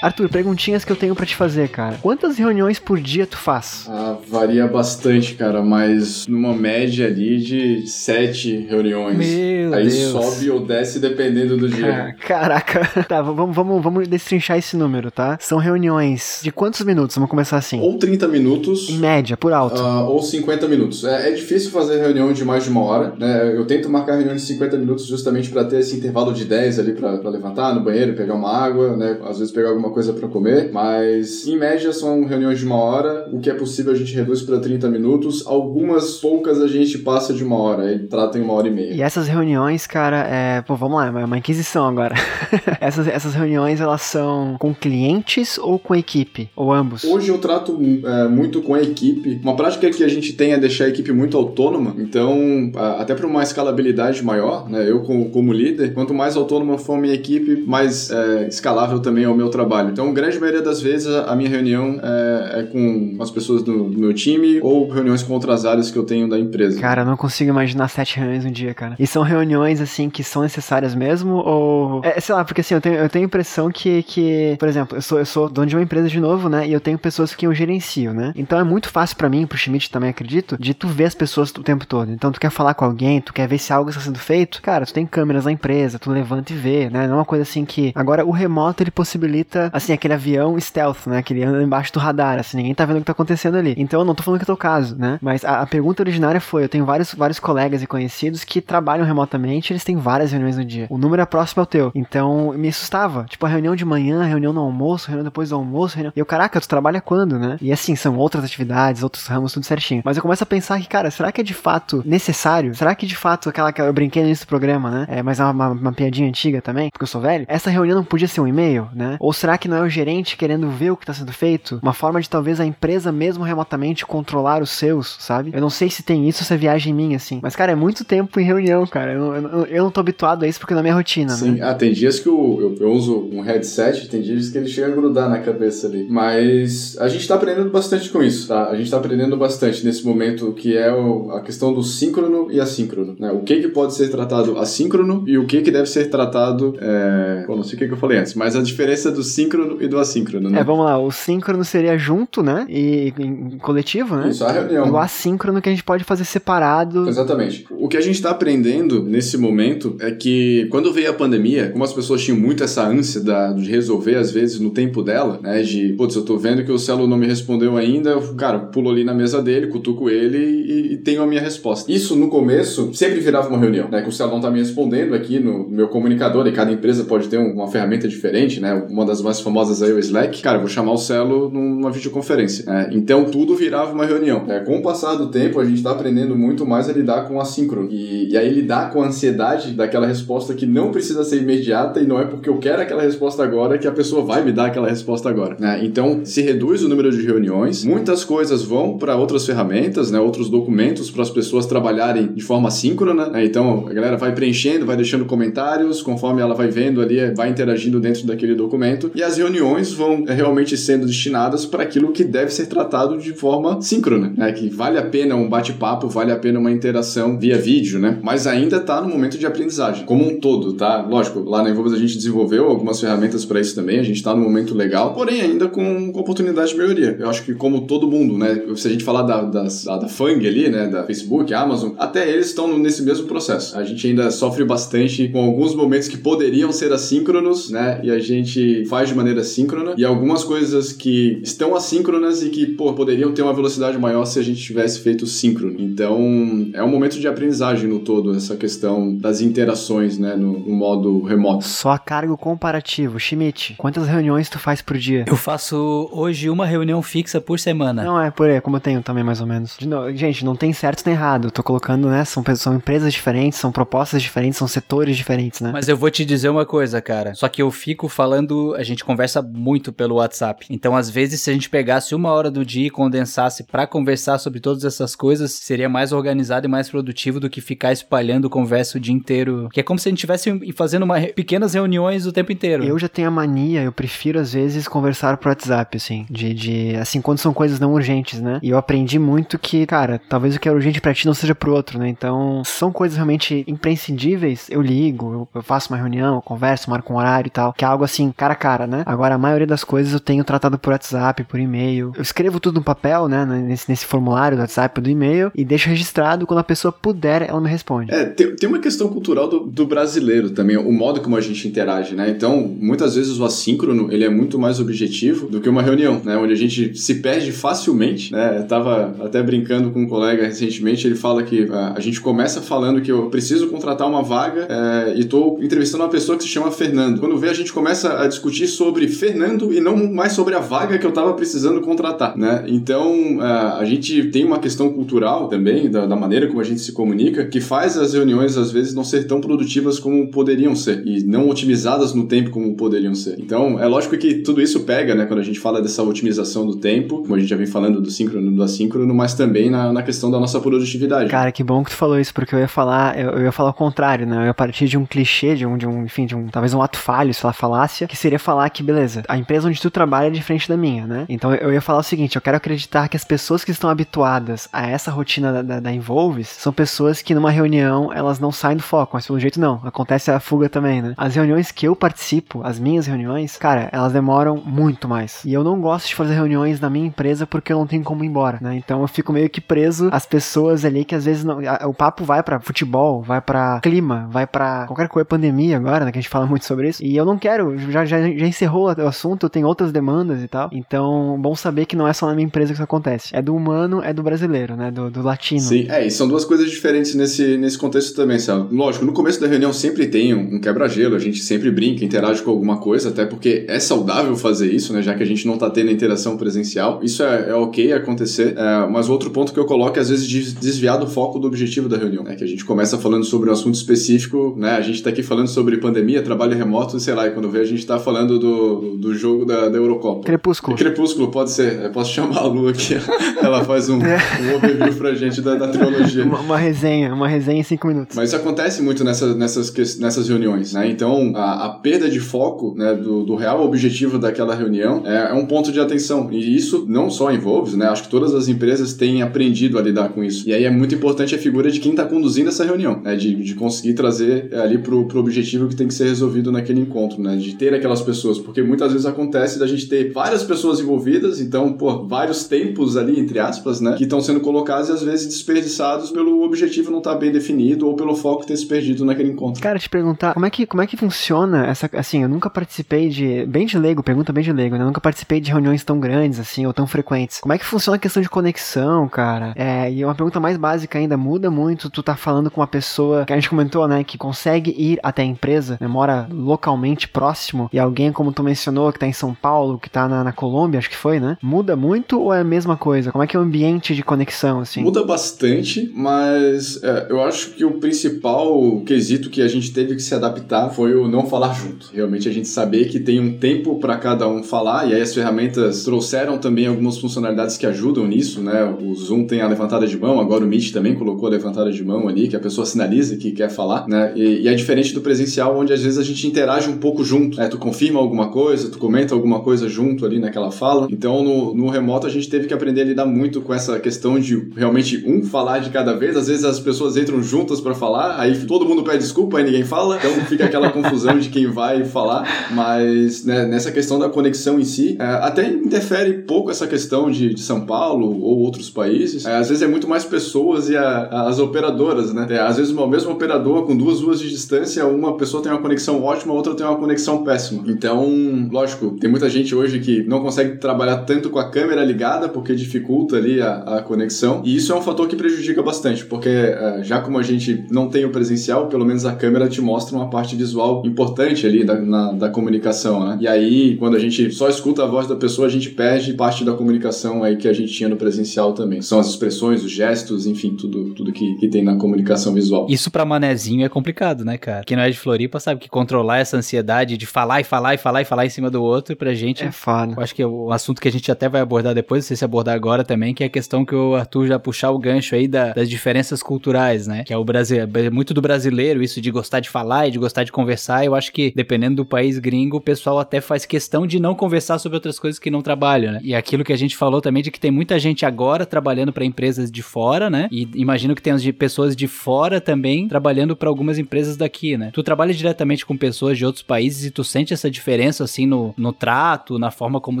Arthur, perguntinhas que eu tenho para te fazer, cara. Quantas reuniões por dia tu faz? Ah, varia bastante, cara, mas numa média ali de sete reuniões. Meu Aí Deus. sobe ou desce dependendo do dia. Caraca. Tá, vamos, vamos, vamos destrinchar esse número, tá? São reuniões de quantos minutos? Vamos começar assim. Ou 30 minutos. Em média, por alto. ah, ou 50 minutos. É, é difícil fazer reunião de mais de uma hora, né? Eu tento marcar reunião de 50 minutos justamente para ter esse intervalo de 10 ali para levantar no banheiro, pegar uma água, né? Às vezes pegar alguma coisa para comer, mas em média são reuniões de uma hora. O que é possível a gente reduz para 30 minutos. Algumas poucas a gente passa de uma hora e trata em uma hora e meia. E essas reuniões, cara, é. Pô, vamos lá, é uma inquisição agora. essas, essas reuniões, elas são com clientes ou com equipe? Ou ambos? Hoje eu trato é, muito com a equipe. Uma prática que a gente tem é deixar a equipe muito autônoma. Então, até para uma escalabilidade maior, né? Eu como, como líder, quanto mais autônoma for a minha equipe, mais é, escalável também é o meu trabalho. Então, a grande maioria das vezes a minha reunião é, é com as pessoas do, do meu time ou reuniões com outras áreas que eu tenho da empresa. Cara, eu não consigo imaginar sete reuniões no dia, cara. E são reuniões, assim, que são necessárias mesmo? Ou. É, sei lá, porque assim, eu tenho, eu tenho a impressão que, que. Por exemplo, eu sou, eu sou dono de uma empresa de novo, né? E eu tenho pessoas que eu gerencio, né? Então é muito fácil pra mim, pro Schmidt também acredito, de tu ver as pessoas o tempo todo. Então tu quer falar com alguém, tu quer ver se algo está sendo feito. Cara, tu tem câmeras na empresa, tu levanta e vê, né? Não é uma coisa assim que. Agora, o remoto ele possibilita, assim, aquele avião stealth, né? Que ele anda embaixo do radar, assim, ninguém tá vendo o que tá acontecendo ali. Então eu não tô falando que é o caso, né? Mas a, a pergunta originária foi: eu tenho vários, vários colegas e conhecidos que trabalham remotamente, eles têm várias reuniões no dia. O número é próximo ao teu. Então me assustava. Tipo, a reunião de manhã, reunião no almoço, reunião depois do almoço, reunião... E eu, caraca, tu trabalha quando, né? E assim, são outras atividades, outros ramos, tudo certinho. Mas eu começo a pensar que, cara, será que é de fato necessário? Será que de fato aquela que eu brinquei no início do programa, né? É, mas é uma, uma, uma piadinha antiga também, porque eu sou velho. Essa reunião não podia ser um e-mail, né? Ou será que não é o gerente querendo ver o que tá sendo feito? Uma forma de talvez a empresa mesmo remotamente controlar os seus, sabe? Eu não sei se tem isso, se é viagem minha, assim. Mas, cara, é muito tempo em reunião, cara. Eu, eu, eu não tô habituado a isso porque não é minha rotina, Sim, né? ah, tem dias que eu, eu, eu uso um headset, tem dias que ele chega a grudar na cabeça ali. Mas a gente tá aprendendo bastante com isso, tá? A gente tá aprendendo bastante nesse momento que é o- a questão do síncrono e assíncrono, né? O que que pode ser tratado assíncrono e o que que deve ser tratado... É... Pô, não sei o que que eu falei antes, mas a diferença do síncrono e do assíncrono, né? É, vamos lá. O síncrono seria junto, né? E em coletivo, né? Isso, a reunião. E o assíncrono que a gente pode fazer separado. Exatamente. O que a gente está aprendendo nesse momento é que quando veio a pandemia, como as pessoas tinham muito essa ânsia da- de resolver às vezes no tempo dela, né? De, putz, eu tô vendo que o Celo não me respondeu ainda, eu, cara, pulo ali na mesa dele, cutuco ele e, e tenho a minha resposta. Isso no começo sempre virava uma reunião, né? Que o Celo não tá me respondendo aqui no meu comunicador e cada empresa pode ter um- uma ferramenta diferente, né? Uma das mais famosas aí o Slack. Cara, vou chamar o Celo numa videoconferência. né? Então tudo virava uma reunião. É, com o passar do tempo, a gente tá aprendendo muito mais a lidar com o assíncrono. E, e aí lidar com a ansiedade daquela resposta que não precisa ser imediata e não é porque eu quero aquela resposta agora que a pessoa vai me dar aquela resposta agora. né? Então se reduz o número de reuniões, muitas coisas vão para outras ferramentas, né? outros documentos para as pessoas trabalharem de forma síncrona. né? Então a galera vai preenchendo, vai deixando comentários, conforme ela vai vendo ali, vai interagindo dentro daquele documento. E as reuniões vão realmente sendo destinadas para aquilo que deve ser tratado de forma síncrona, né? Que vale a pena um bate-papo, vale a pena uma interação via vídeo, né? Mas ainda tá no momento de aprendizagem, como um todo, tá? Lógico, lá na Envolvas a gente desenvolveu algumas ferramentas para isso também, a gente tá no momento legal, porém ainda com, com oportunidade de melhoria. Eu acho que como todo mundo, né? Se a gente falar da, da, da, da Fang ali, né? Da Facebook, Amazon, até eles estão nesse mesmo processo. A gente ainda sofre bastante com alguns momentos que poderiam ser assíncronos, né? E a gente faz de maneira síncrona, e algumas coisas que estão assíncronas e que, pô, poderiam ter uma velocidade maior se a gente tivesse feito síncrono. Então, é um momento de aprendizagem no todo, essa questão das interações, né? No, no modo remoto. Só cargo comparativo. Schmidt, quantas reuniões tu faz por dia? Eu faço hoje uma reunião fixa por semana. Não, é por aí, como eu tenho também, mais ou menos. De novo, gente, não tem certo nem errado. Eu tô colocando, né? São, são empresas diferentes, são propostas diferentes, são setores diferentes, né? Mas eu vou te dizer uma coisa, cara. Só que eu fico falando, a gente conversa muito pelo WhatsApp. Então, às vezes, se a gente pegasse uma hora do dia e condensasse pra conversar sobre todas essas coisas, seria mais organizado e mais produtivo do que ficar espalhando conversa o dia inteiro. Que é como se a gente estivesse fazendo uma, pequenas reuniões o tempo inteiro. Eu já tenho a mania, eu prefiro às vezes conversar pro WhatsApp, assim, de, de, assim, quando são coisas não urgentes, né? E eu aprendi muito que, cara, talvez o que é urgente pra ti não seja pro outro, né? Então, são coisas realmente imprescindíveis, eu ligo, eu, eu faço uma reunião, eu converso, marco um horário e tal, que é algo assim, cara a cara, né? Agora, a maioria das coisas eu tenho tratado por WhatsApp, por e-mail. Eu escrevo tudo no papel, né? Nesse, nesse formulário do WhatsApp, do e-mail, e deixo registrado. Quando a pessoa puder, ela me responde. É, tem, tem uma questão cultural do, do brasileiro também, o modo como a gente interage, né? Então, muitas vezes o assíncrono, ele é muito mais objetivo do que uma reunião, né? Onde a gente se perde facilmente, né? Eu tava até brincando com um colega recentemente, ele fala que a, ah, a gente começa falando que eu preciso contratar uma vaga é, e tô entrevistando uma pessoa que se chama Fernando. Quando vê, a gente começa a discutir sobre Fernando e não mais sobre a vaga que eu tava precisando contratar, né? Então, a, a gente tem uma questão cultural também, da, da maneira como a gente se comunica, que faz as reuniões, às vezes, não ser tão produtivas como poderiam ser e não otimizadas no tempo como poderiam ser. Então, é lógico que tudo isso pega, né, quando a gente fala dessa otimização do tempo, como a gente já vem falando do síncrono e do assíncrono, mas também na, na questão da nossa produtividade. Cara, que bom que tu falou isso, porque eu ia falar, eu, eu ia falar o contrário, né? Eu ia partir de um clichê, de um, de um, enfim, de um, talvez um ato falho, sei lá, falácia, que seria falar que, beleza, a empresa onde tu trabalha é diferente da minha, né? Então eu ia falar o seguinte, eu quero acreditar que as pessoas que estão habituadas a essa rotina da, da, da Involves são pessoas que numa reunião elas não saem do foco, mas pelo jeito não, acontece a fuga também, né? As reuniões que eu participo, as minhas reuniões, cara, elas demoram muito mais. E eu não gosto de fazer reuniões na minha empresa porque eu não tenho como ir embora, né? Então eu fico meio que preso às pessoas ali que às vezes não, o papo vai para futebol, vai para clima, vai para qualquer coisa, pandemia agora, né, que a gente fala muito sobre isso. E eu não quero, já, já, já encerrou o assunto, eu tenho outras demandas e tal. Então, bom saber que não é só na minha empresa que isso acontece. É do humano, é do brasileiro, né, do, do latino. Sim, é, e são duas coisas diferentes nesse, nesse contexto também, sabe? Lógico, no começo da reunião sempre tem um, um quebra-gelo, a gente sempre brinca, interage com alguma coisa, até porque é saudável fazer isso, né, já que a gente não tá tendo interação presencial. Isso é, é ok acontecer, é, mas outro ponto que eu coloco é às vezes desviar do foco do objetivo da reunião, né, que a gente começa falando sobre um assunto específico, né, a gente tá aqui falando sobre pandemia, trabalho remoto, sei lá, e quando vê a gente tá falando do, do jogo da, da Eurocopa. Crepúsculo. Crepúsculo, pode ser. Eu posso chamar a Lu aqui, ela faz um, é. um overview pra gente da, da trilogia. Uma, uma, resenha, uma resenha em cinco minutos. Mas isso acontece muito nessa, nessas, nessas reuniões, né, então a, a perda de foco, né, do, do real objetivo daquela reunião é, é um ponto de atenção, e isso não só envolve, né, acho que todas as empresas têm aprendido a lidar com isso. E aí é muito importante a figura de quem tá conduzindo essa reunião, né, de, de conseguir trazer ali pro, pro objetivo que tem que ser resolvido naquele encontro, né? De ter aquelas pessoas, porque muitas vezes acontece da gente ter várias pessoas envolvidas, então, pô, vários tempos ali, entre aspas, né? Que estão sendo colocados e às vezes desperdiçados pelo objetivo não estar tá bem definido ou pelo foco ter se perdido naquele encontro. Cara, te perguntar, como é que, como é que funciona essa, assim, eu nunca participei de, bem de leigo, pergunta bem de leigo, né? Eu nunca participei de reuniões tão grandes, assim, ou tão frequentes. Como é que funciona a questão de conexão, cara? É, e uma pergunta mais básica ainda, muda muito tu tá falando com uma pessoa que a gente comentou, né, que consegue ir até a empresa, né, mora localmente próximo, e alguém, como tu mencionou, que tá em São Paulo, que tá na, na Colômbia, acho que foi, né? Muda muito ou é a mesma coisa? Como é que é o ambiente de conexão, assim? Muda bastante, mas é, eu acho que o principal quesito que a gente teve que se adaptar foi o não falar junto. Realmente a gente saber que tem um tempo para cada um falar, e aí as ferramentas trouxeram também algumas funcionalidades que ajudam nisso, né? O Zoom tem a levantada de mão, agora o Meet também colocou a levantada de mão ali, que a pessoa sinaliza que quer falar, né? E, e é diferente do presencial, onde às vezes a gente interage um pouco junto, né? Tu confirma alguma coisa, tu comenta alguma coisa junto ali naquela fala. Então, no, no remoto, a gente teve que aprender a lidar muito com essa questão de realmente um falar de cada vez. Às vezes as pessoas entram juntas para falar, aí todo mundo pede desculpa, aí ninguém fala. Então fica aquela confusão de quem vai falar. Mas né, nessa questão da conexão em si, é, até interfere pouco essa questão de, de São Paulo ou outros países. É, às vezes é muito mais pessoas e a, as operadoras, né? É, às vezes o mesmo operador com duas ruas de distância, uma pessoa tem uma conexão ótima, a outra tem uma conexão péssima. Então, lógico, tem muita gente hoje que não consegue trabalhar tanto com a câmera ligada porque dificulta ali a, a conexão. E isso é um fator que prejudica bastante, porque é, já como a gente não tem o presencial, pelo menos a câmera te mostra uma parte visual importante ali da, na, da comunicação, né? E aí, quando a gente só escuta a voz da pessoa, a gente perde parte da comunicação aí que a gente tinha no presencial também. São as expressões, os gestos, enfim, tudo, tudo que, que tem na comunicação visual. Isso para manezinho é complicado, né, cara? Quem não é de Floripa sabe que controlar essa ansiedade de falar e falar e falar e falar em cima do outro, pra gente. É foda. Eu acho que é o assunto que a gente até vai abordar depois, não sei se abordar agora também, que é a questão que o Arthur já puxar o gancho aí da, das diferenças culturais, né? Que é o Brasil, é muito do brasileiro, isso de gostar de falar e de gostar de conversar. Eu acho que, dependendo do país gringo, o pessoal até faz questão de não conversar sobre outras coisas que não trabalham, né? E aquilo que a gente falou também de que tem muita gente agora trabalhando para empresas de fora, né? E imagino que tem as de pessoas de fora também trabalhando para algumas empresas daqui, né? Tu trabalha diretamente com pessoas de outros países e tu sente essa diferença diferença, assim, no, no trato, na forma como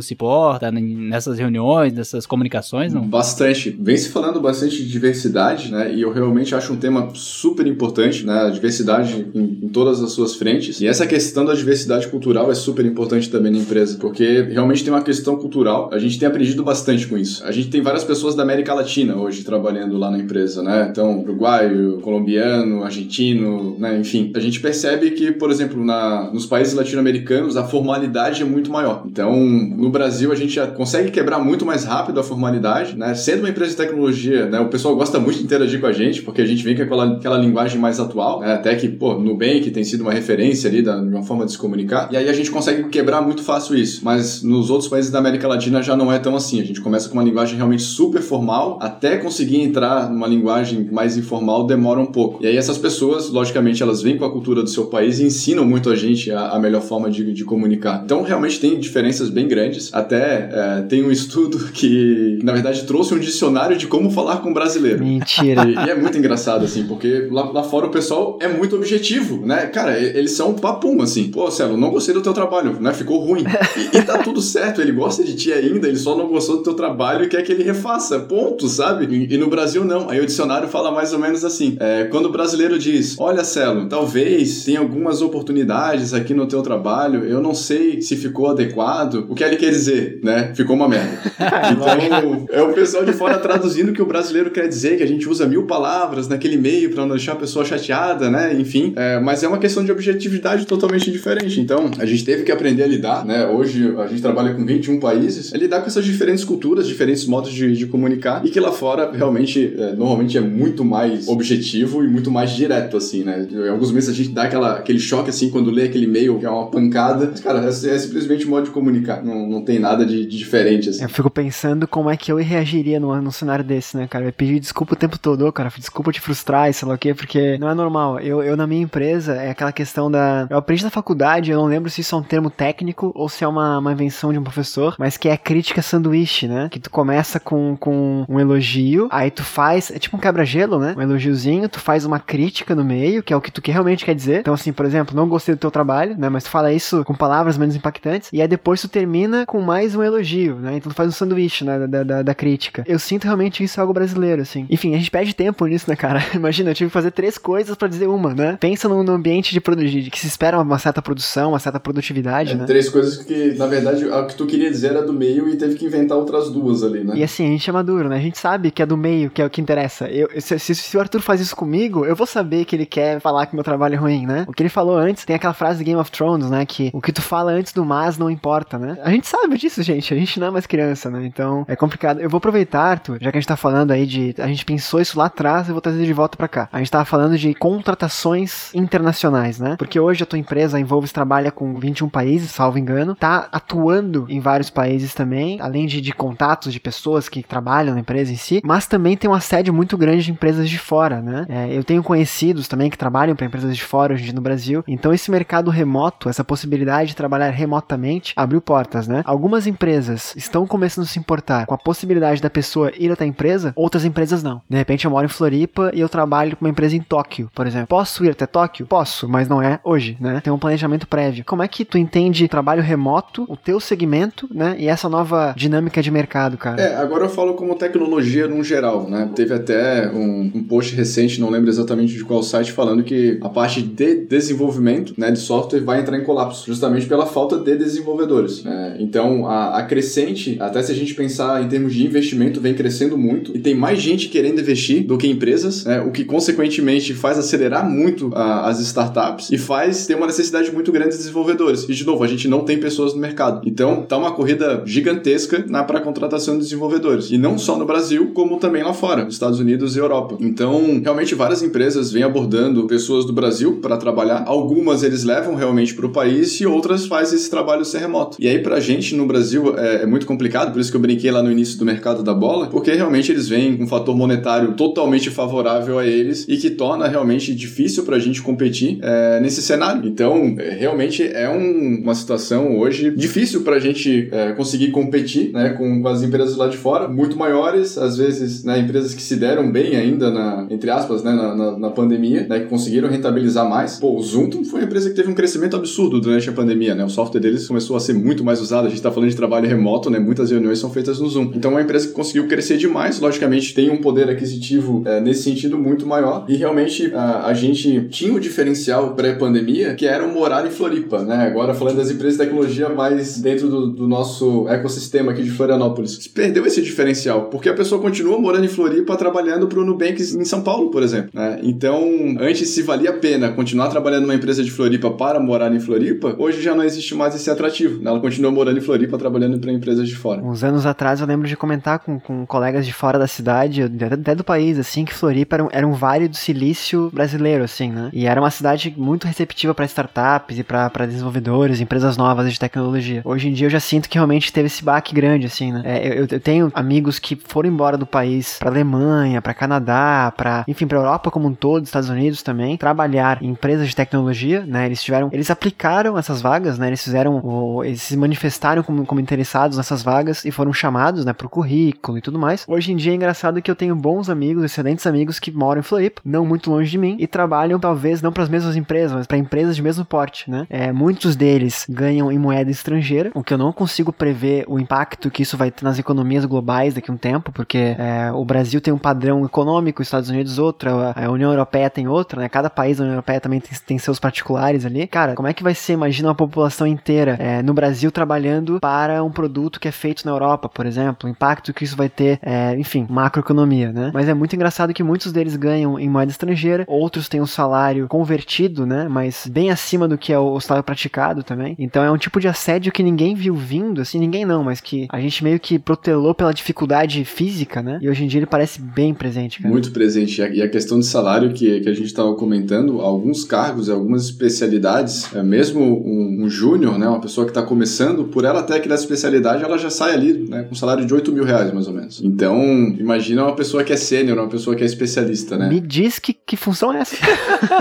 se porta, nessas reuniões, nessas comunicações, não? Bastante. Vem se falando bastante de diversidade, né? E eu realmente acho um tema super importante, né? A diversidade em, em todas as suas frentes. E essa questão da diversidade cultural é super importante também na empresa, porque realmente tem uma questão cultural. A gente tem aprendido bastante com isso. A gente tem várias pessoas da América Latina hoje trabalhando lá na empresa, né? Então, uruguaio, colombiano, argentino, né? Enfim, a gente percebe que, por exemplo, na, nos países latino-americanos, a formalidade é muito maior. Então, no Brasil, a gente já consegue quebrar muito mais rápido a formalidade, né? Sendo uma empresa de tecnologia, né? O pessoal gosta muito de interagir com a gente, porque a gente vem com aquela, aquela linguagem mais atual, né? Até que, pô, Nubank tem sido uma referência ali da, de uma forma de se comunicar. E aí a gente consegue quebrar muito fácil isso. Mas nos outros países da América Latina já não é tão assim. A gente começa com uma linguagem realmente super formal, até conseguir entrar numa linguagem mais informal demora um pouco. E aí essas pessoas, logicamente, elas vêm com a cultura do seu país e ensinam muito a gente a, a melhor forma de, de, comunicar. Então, realmente tem diferenças bem grandes. Até é, tem um estudo que, na verdade, trouxe um dicionário de como falar com brasileiro. Mentira. E, e é muito engraçado, assim, porque lá, lá fora o pessoal é muito objetivo, né? Cara, eles são papum, assim. Pô, Celo, não gostei do teu trabalho, né? Ficou ruim. E, e tá tudo certo, ele gosta de ti ainda, ele só não gostou do teu trabalho e quer que ele refaça. Ponto, sabe? E, e no Brasil, não. Aí o dicionário fala mais ou menos assim. É, quando o brasileiro diz, olha, Celo, talvez tenha algumas oportunidades aqui no teu trabalho, eu não sei se ficou adequado, o que ele quer dizer, né? Ficou uma merda. então, é o pessoal de fora traduzindo o que o brasileiro quer dizer, que a gente usa mil palavras naquele meio para não deixar a pessoa chateada, né? Enfim, é, mas é uma questão de objetividade totalmente diferente. Então, a gente teve que aprender a lidar, né? Hoje a gente trabalha com 21 países, é lidar com essas diferentes culturas, diferentes modos de, de comunicar e que lá fora realmente, é, normalmente é muito mais objetivo e muito mais direto, assim, né? Em alguns meses a gente dá aquela, aquele choque, assim, quando lê aquele e-mail, que é uma pancada. Cara, é, é simplesmente um modo de comunicar, não, não tem nada de, de, diferente, assim. Eu fico pensando como é que eu reagiria num, num cenário desse, né, cara? Eu pedir desculpa o tempo todo, cara, desculpa te frustrar, sei lá o quê, porque não é normal. Eu, eu, na minha empresa, é aquela questão da. Eu aprendi na faculdade, eu não lembro se isso é um termo técnico ou se é uma, uma invenção de um professor, mas que é crítica sanduíche, né? Que tu começa com, com um elogio, aí tu faz. É tipo um quebra-gelo, né? Um elogiozinho, tu faz uma crítica no meio, que é o que tu realmente quer dizer. Então, assim, por exemplo, não gostei do teu trabalho, né? Mas tu fala isso com palavras menos impactantes, e aí depois tu termina com mais um elogio, né? Então tu faz um sanduíche, né? Da, da, da crítica. Eu sinto realmente isso é algo brasileiro, assim. Enfim, a gente perde tempo nisso, né, cara? Imagina, eu tive que fazer três coisas para dizer uma, né? Pensa no ambiente de produzir, que se espera uma certa produção, uma certa produtividade, é, né? Três coisas que, na verdade, o que tu queria dizer era do meio e teve que inventar outras duas ali, né? E assim, a gente é maduro, né? A gente sabe que é do meio que é o que interessa. Eu, se, se, se, o Arthur faz isso comigo, eu vou saber que ele quer falar que meu trabalho é ruim, né? O que ele falou antes, tem aquela frase de Game of Thrones, né? Que o que tu fala antes do mas não importa, né? A gente sabe disso, gente. A gente não é mais criança, né? Então é complicado. Eu vou aproveitar, Arthur, já que a gente tá falando aí de. A gente pensou isso lá atrás, eu vou trazer de volta para cá. A gente tava falando de contratações internacionais, né? Porque hoje a tua empresa, a Involves, trabalha com 21 países, salvo engano, tá atuando em vários países também, além de, de contatos de pessoas que trabalham na empresa em si, mas também tem um assédio muito grande de empresas de fora, né? É, eu tenho conhecidos também que trabalham para empresas de fora hoje no Brasil, então esse mercado remoto, essa possibilidade de trabalhar remotamente, abriu portas, né? Algumas empresas estão começando a se importar com a possibilidade da pessoa ir até a empresa, outras empresas não. De repente eu moro em Floripa e eu trabalho com uma empresa em Tóquio, por exemplo. Posso ir até Tóquio? Posso, mas não é hoje, né? Tem um planejamento prévio. Como é que tu entende trabalho remoto, o teu segmento, né? E essa nova dinâmica de mercado, cara? É, agora eu falo como tecnologia num geral, né? Teve até um, um post recente, não lembro exatamente de qual site, falando que a parte de desenvolvimento, né, de software vai entrar em colapso, justamente pela falta de desenvolvedores. Né? Então, a, a crescente, até se a gente pensar em termos de investimento, vem crescendo muito e tem mais gente querendo investir do que empresas, né? o que consequentemente faz acelerar muito a, as startups e faz ter uma necessidade muito grande de desenvolvedores. E de novo, a gente não tem pessoas no mercado. Então, tá uma corrida gigantesca para contratação de desenvolvedores. E não só no Brasil, como também lá fora, nos Estados Unidos e Europa. Então, realmente várias empresas vêm abordando pessoas do Brasil para trabalhar. Algumas eles levam realmente para o país e outras fazem esse trabalho ser remoto. E aí pra gente no Brasil é, é muito complicado, por isso que eu brinquei lá no início do mercado da bola, porque realmente eles vêm com um fator monetário totalmente favorável a eles e que torna realmente difícil pra gente competir é, nesse cenário. Então, é, realmente é um, uma situação hoje difícil pra gente é, conseguir competir né, com, com, as empresas lá de fora, muito maiores, às vezes né, empresas que se deram bem ainda, na, entre aspas, né, na, na, na pandemia, né, que conseguiram rentabilizar mais. Pô, o Zoom foi uma empresa que teve um crescimento absurdo durante a pandemia pandemia, né? O software deles começou a ser muito mais usado. A gente está falando de trabalho remoto, né? Muitas reuniões são feitas no Zoom. Então, é uma empresa que conseguiu crescer demais, logicamente tem um poder aquisitivo é, nesse sentido muito maior. E realmente a, a gente tinha o um diferencial pré-pandemia, que era morar em Floripa, né? Agora falando das empresas de tecnologia mais dentro do, do nosso ecossistema aqui de Florianópolis. Perdeu esse diferencial, porque a pessoa continua morando em Floripa, trabalhando para o Nubank em São Paulo, por exemplo. Né? Então, antes se valia a pena continuar trabalhando numa empresa de Floripa para morar em Floripa, hoje já não existe mais esse atrativo. Ela continua morando em Floripa, trabalhando para empresas de fora. Uns anos atrás eu lembro de comentar com, com colegas de fora da cidade, até do país, assim, que Floripa era um, era um vale do silício brasileiro, assim, né? E era uma cidade muito receptiva para startups e para desenvolvedores, empresas novas de tecnologia. Hoje em dia eu já sinto que realmente teve esse baque grande, assim, né? É, eu, eu, tenho amigos que foram embora do país para Alemanha, para Canadá, para enfim, para Europa como um todo, Estados Unidos também, trabalhar em empresas de tecnologia, né? Eles tiveram, eles aplicaram essas vagas, né? Eles fizeram, o, eles se manifestaram como, como interessados nessas vagas e foram chamados, né, pro currículo e tudo mais. Hoje em dia é engraçado que eu tenho bons amigos, excelentes amigos que moram em Floripa, não muito longe de mim, e trabalham talvez não para as mesmas empresas, mas para empresas de mesmo porte, né? É, muitos deles ganham em moeda estrangeira, o que eu não consigo prever o impacto que isso vai ter nas economias globais daqui a um tempo, porque é, o Brasil tem um padrão econômico, os Estados Unidos outro, a União Europeia tem outro, né? Cada país da União Europeia também tem, tem seus particulares ali. Cara, como é que vai ser? Imagina uma população inteira é, no Brasil trabalhando para um produto que é feito na Europa, por exemplo, o impacto que isso vai ter, é, enfim, macroeconomia, né? Mas é muito engraçado que muitos deles ganham em moeda estrangeira, outros têm um salário convertido, né? Mas bem acima do que é o salário praticado também. Então é um tipo de assédio que ninguém viu vindo, assim, ninguém não, mas que a gente meio que protelou pela dificuldade física, né? E hoje em dia ele parece bem presente, cara. Muito presente. E a questão de salário que, que a gente estava comentando, alguns cargos, algumas especialidades, é mesmo um, um júnior, né? Uma pessoa que está começando, por ela até que da especialidade, ela já sai ali, né? Com um salário de 8 mil reais, mais ou menos. Então, imagina uma pessoa que é sênior, uma pessoa que é especialista, né? Me diz que, que função é essa?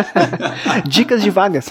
Dicas de vagas.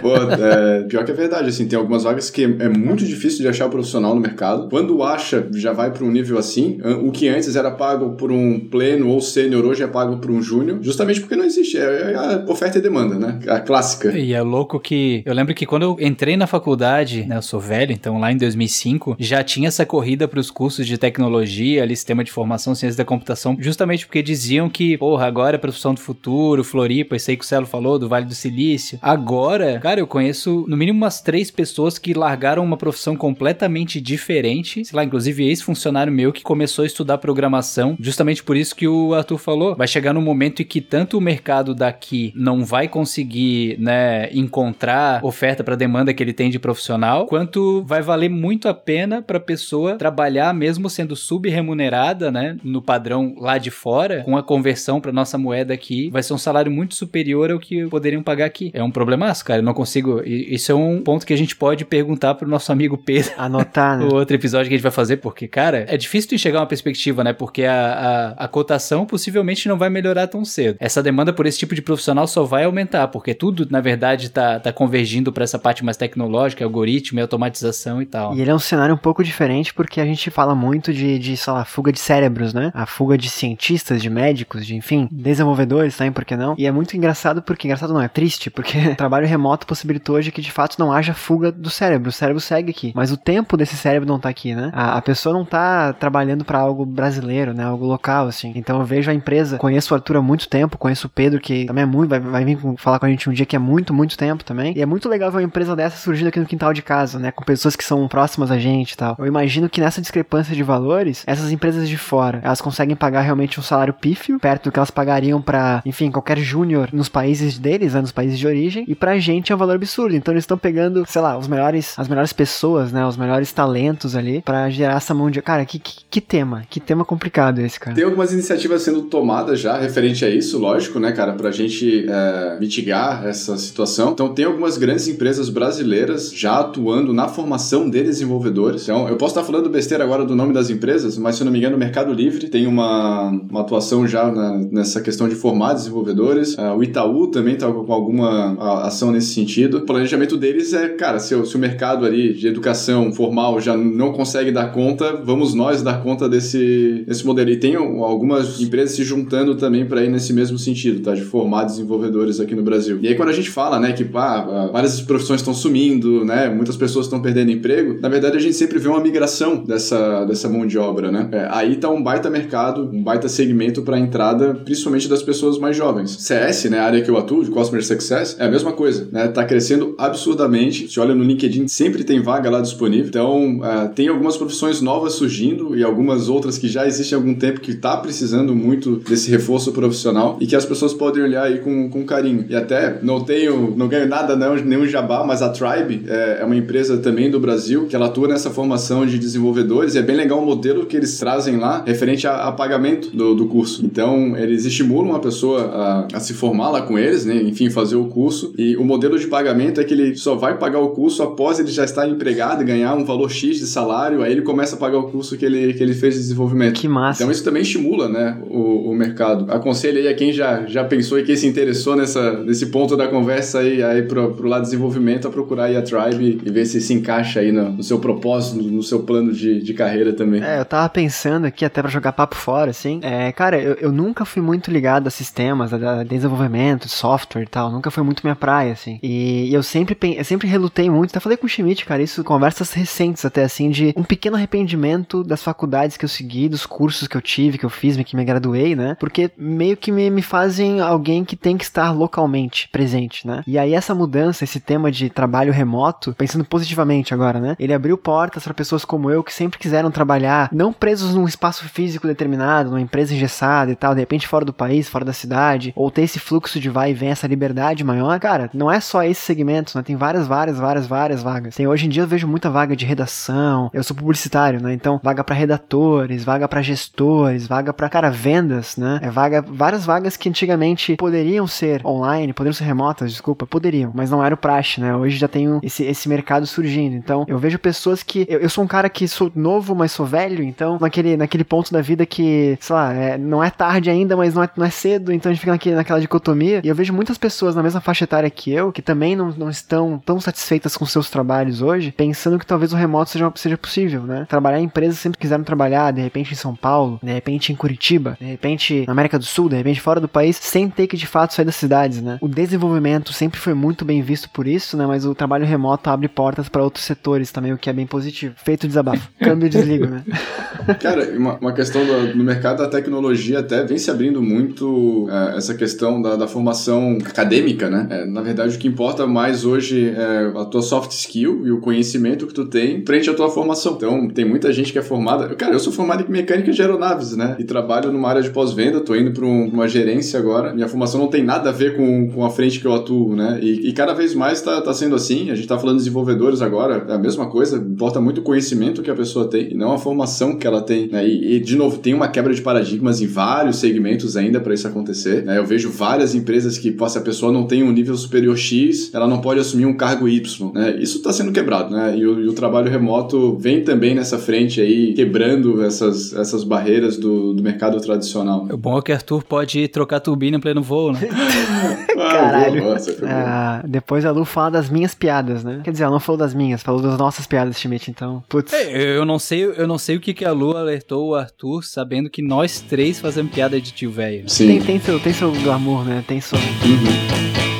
Pô, é, pior que é verdade, assim, tem algumas vagas que é muito difícil de achar o profissional no mercado. Quando acha, já vai para um nível assim. O que antes era pago por um pleno ou sênior, hoje é pago por um júnior, justamente porque não existe. É, é a oferta e demanda, né? A clássica. E é louco que. Eu lembro que quando eu entrei na faculdade, né, eu sou velho, então lá em 2005, já tinha essa corrida para os cursos de tecnologia, ali, sistema de formação, ciência da computação, justamente porque diziam que, porra, agora é profissão do futuro, Floripa, isso aí que o Celo falou, do Vale do Silício. Agora, cara, eu conheço no mínimo umas três pessoas que largaram uma profissão completamente diferente, sei lá, inclusive ex-funcionário meu que começou a estudar programação, justamente por isso que o Arthur falou. Vai chegar num momento em que tanto o mercado daqui não vai conseguir, né, encontrar oferta para demanda que ele tem de profissional, quanto vai valer muito a pena para pessoa trabalhar mesmo sendo sub-remunerada, né, no padrão lá de fora, com a conversão para nossa moeda aqui, vai ser um salário muito superior ao que poderiam pagar aqui. É um problemaço, cara. Eu não consigo. Isso é um ponto que a gente pode perguntar pro nosso amigo Pedro. Anotar, né? o outro episódio que a gente vai fazer, porque, cara, é difícil tu enxergar uma perspectiva, né? Porque a, a, a cotação possivelmente não vai melhorar tão cedo. Essa demanda por esse tipo de profissional só vai aumentar, porque tudo, na verdade, tá, tá convergindo para essa parte mais tecnológica, algoritmo e automatização e tal. E ele é um cenário um pouco diferente porque a gente fala muito de, de sei lá, fuga de cérebros, né? A fuga de cientistas, de médicos, de, enfim, desenvolvedores também, por que não? E é muito engraçado porque, engraçado não, é triste, porque trabalho remoto possibilitou hoje que de fato não haja fuga do cérebro. O cérebro segue aqui, mas o tempo desse cérebro não tá aqui, né? A, a pessoa não tá trabalhando para algo brasileiro, né? Algo local, assim. Então eu vejo a empresa, conheço o Arthur há muito tempo, conheço o Pedro, que também é muito, vai, vai vir falar com a gente um dia que é muito, muito tempo também. E é muito legal ver uma empresa dessa surgindo aqui no quintal de casa, né? Com pessoas que são próximas a gente e tal. Eu imagino que nessa discrepância de valores, essas empresas de fora, elas conseguem pagar realmente um salário pífio, perto do que elas pagariam para, enfim, qualquer júnior nos países deles, né? Nos países de origem. E pra gente é um valor absurdo. Então eles estão pegando, sei lá, os melhores, as melhores pessoas, né? Os melhores talentos ali para gerar essa mão de. Cara, que, que, que, tema? Que tema complicado esse, cara. Tem algumas iniciativas sendo tomadas já referente a isso, lógico, né, cara, pra gente é, mitigar essa situação. Então tem algumas grandes empresas brasileiras já atuando na formação de desenvolvedores. Então, eu posso estar falando besteira agora do nome das empresas, mas se eu não me engano, o Mercado Livre tem uma, uma atuação já na, nessa questão de formar desenvolvedores. Uh, o Itaú também está com alguma ação nesse sentido. O planejamento deles é, cara, se, se o mercado ali de educação formal já não consegue dar conta, vamos nós dar conta desse, desse modelo. E tem algumas empresas se juntando também para ir nesse mesmo sentido, tá? De formar desenvolvedores aqui no Brasil. E aí quando a gente fala, né, que ah, várias profissões profissões estão sumindo, né? Muitas pessoas estão perdendo emprego. Na verdade, a gente sempre vê uma migração dessa, dessa mão de obra, né? É, aí tá um baita mercado, um baita segmento para entrada, principalmente das pessoas mais jovens. CS, né, a área que eu atuo, de Customer Success, é a mesma coisa, né? Tá crescendo absurdamente. Se olha no LinkedIn, sempre tem vaga lá disponível. Então, uh, tem algumas profissões novas surgindo e algumas outras que já existem há algum tempo que tá precisando muito desse reforço profissional e que as pessoas podem olhar aí com, com carinho. E até não tenho, não ganho nada, não, nenhum jabá, mas a Tribe é, é uma empresa também do Brasil que ela atua nessa formação de desenvolvedores e é bem legal o modelo que eles trazem lá referente a, a pagamento do, do, curso. Então, eles estimulam a pessoa a, a, se formar lá com eles, né? Enfim, fazer o curso. E o modelo de pagamento é que ele só vai pagar o curso após ele já estar empregado e ganhar um valor X de salário, aí ele começa a pagar o curso que ele, que ele fez de desenvolvimento. Que massa. Então, isso também estimula, né, o, o mercado. Aconselho aí a quem já, já pensou e quem se interessou nessa, nesse ponto da conversa aí, aí pro, pro lado de desenvolvimento, a procurar aí a Tribe e ver se se encaixa aí no, no seu propósito, no seu plano de, de carreira também. É, eu tava pensando aqui até para jogar papo fora, assim. É, cara, eu, eu nunca fui muito ligado a sistemas, a, a desenvolvimento, software e tal. Nunca foi muito minha praia, assim. E eu sempre, eu sempre relutei muito. Até falei com o Schmidt, cara, isso, conversas recentes até, assim, de um pequeno arrependimento das faculdades que eu segui, dos cursos que eu tive, que eu fiz, que me graduei, né? Porque meio que me, me fazem alguém que tem que estar localmente presente, né? E aí essa mudança, esse tema de trabalho remoto, pensando positivamente agora, né? Ele abriu portas para pessoas como eu que sempre quiseram trabalhar, não presos num espaço físico determinado, numa empresa engessada e tal, de repente fora do país, fora da cidade, ou ter esse fluxo de vai e vem, essa liberdade maior. Cara, não é só esse segmento, né? Tem várias, várias, várias, várias vagas. Tem hoje em dia eu vejo muita vaga de redação. Eu sou publicitário, né? Então, vaga para redatores, vaga para gestores, vaga para cara vendas, né? É vaga, várias vagas que antigamente poderiam ser online, poderiam ser remotas, desculpa, poderiam, mas não era o praxe, né? Hoje já tem esse, esse mercado surgindo. Então, eu vejo pessoas que eu, eu sou um cara que sou novo, mas sou velho, então naquele, naquele ponto da vida que, sei lá, é, não é tarde ainda, mas não é, não é cedo, então a gente fica naquele, naquela dicotomia. E eu vejo muitas pessoas na mesma faixa etária que eu, que também não, não estão tão satisfeitas com seus trabalhos hoje, pensando que talvez o remoto seja, seja possível, né? Trabalhar em empresas sempre quiseram trabalhar, de repente em São Paulo, de repente em Curitiba, de repente na América do Sul, de repente fora do país, sem ter que de fato sair das cidades, né? O desenvolvimento sempre foi muito bem visto por isso, né? Mas o trabalho remoto abre portas para outros setores também, o que é bem positivo. Feito desabafo. Câmbio e desligo, né? Cara, uma, uma questão do, no mercado da tecnologia até vem se abrindo muito é, essa questão da, da, formação acadêmica, né? É, na verdade, o que importa mais hoje é a tua soft skill e o conhecimento que tu tem frente à tua formação. Então, tem muita gente que é formada. Cara, eu sou formado em mecânica de aeronaves, né? E trabalho numa área de pós-venda, tô indo para um, uma gerência agora. Minha formação não tem nada a ver com, com a frente que eu atuo, né? E, e cada vez mais tá, tá sendo assim. A gente tá falando de desenvolvedores agora, é a mesma coisa. Importa muito o conhecimento que a pessoa tem e não a formação que ela tem. Né? E, e, de novo, tem uma quebra de paradigmas em vários segmentos ainda para isso acontecer. Né? Eu vejo várias empresas que, pô, se a pessoa não tem um nível superior X, ela não pode assumir um cargo Y. Né? Isso está sendo quebrado, né? E o, e o, trabalho remoto vem também nessa frente aí, quebrando essas, essas barreiras do, do mercado tradicional. O bom é que Arthur pode trocar turbina em pleno voo, né? Caralho. Nossa, ah, depois a Lu fala das minhas piadas, né? Quer dizer, ela não falou das minhas, falou das nossas piadas, Schmidt, então. Putz. É, eu não sei, eu não sei o que, que a Lu alertou o Arthur, sabendo que nós três fazemos piada de tio velho. Sim. Tem, tem, seu, tem seu glamour, né? Tem seu. Uhum.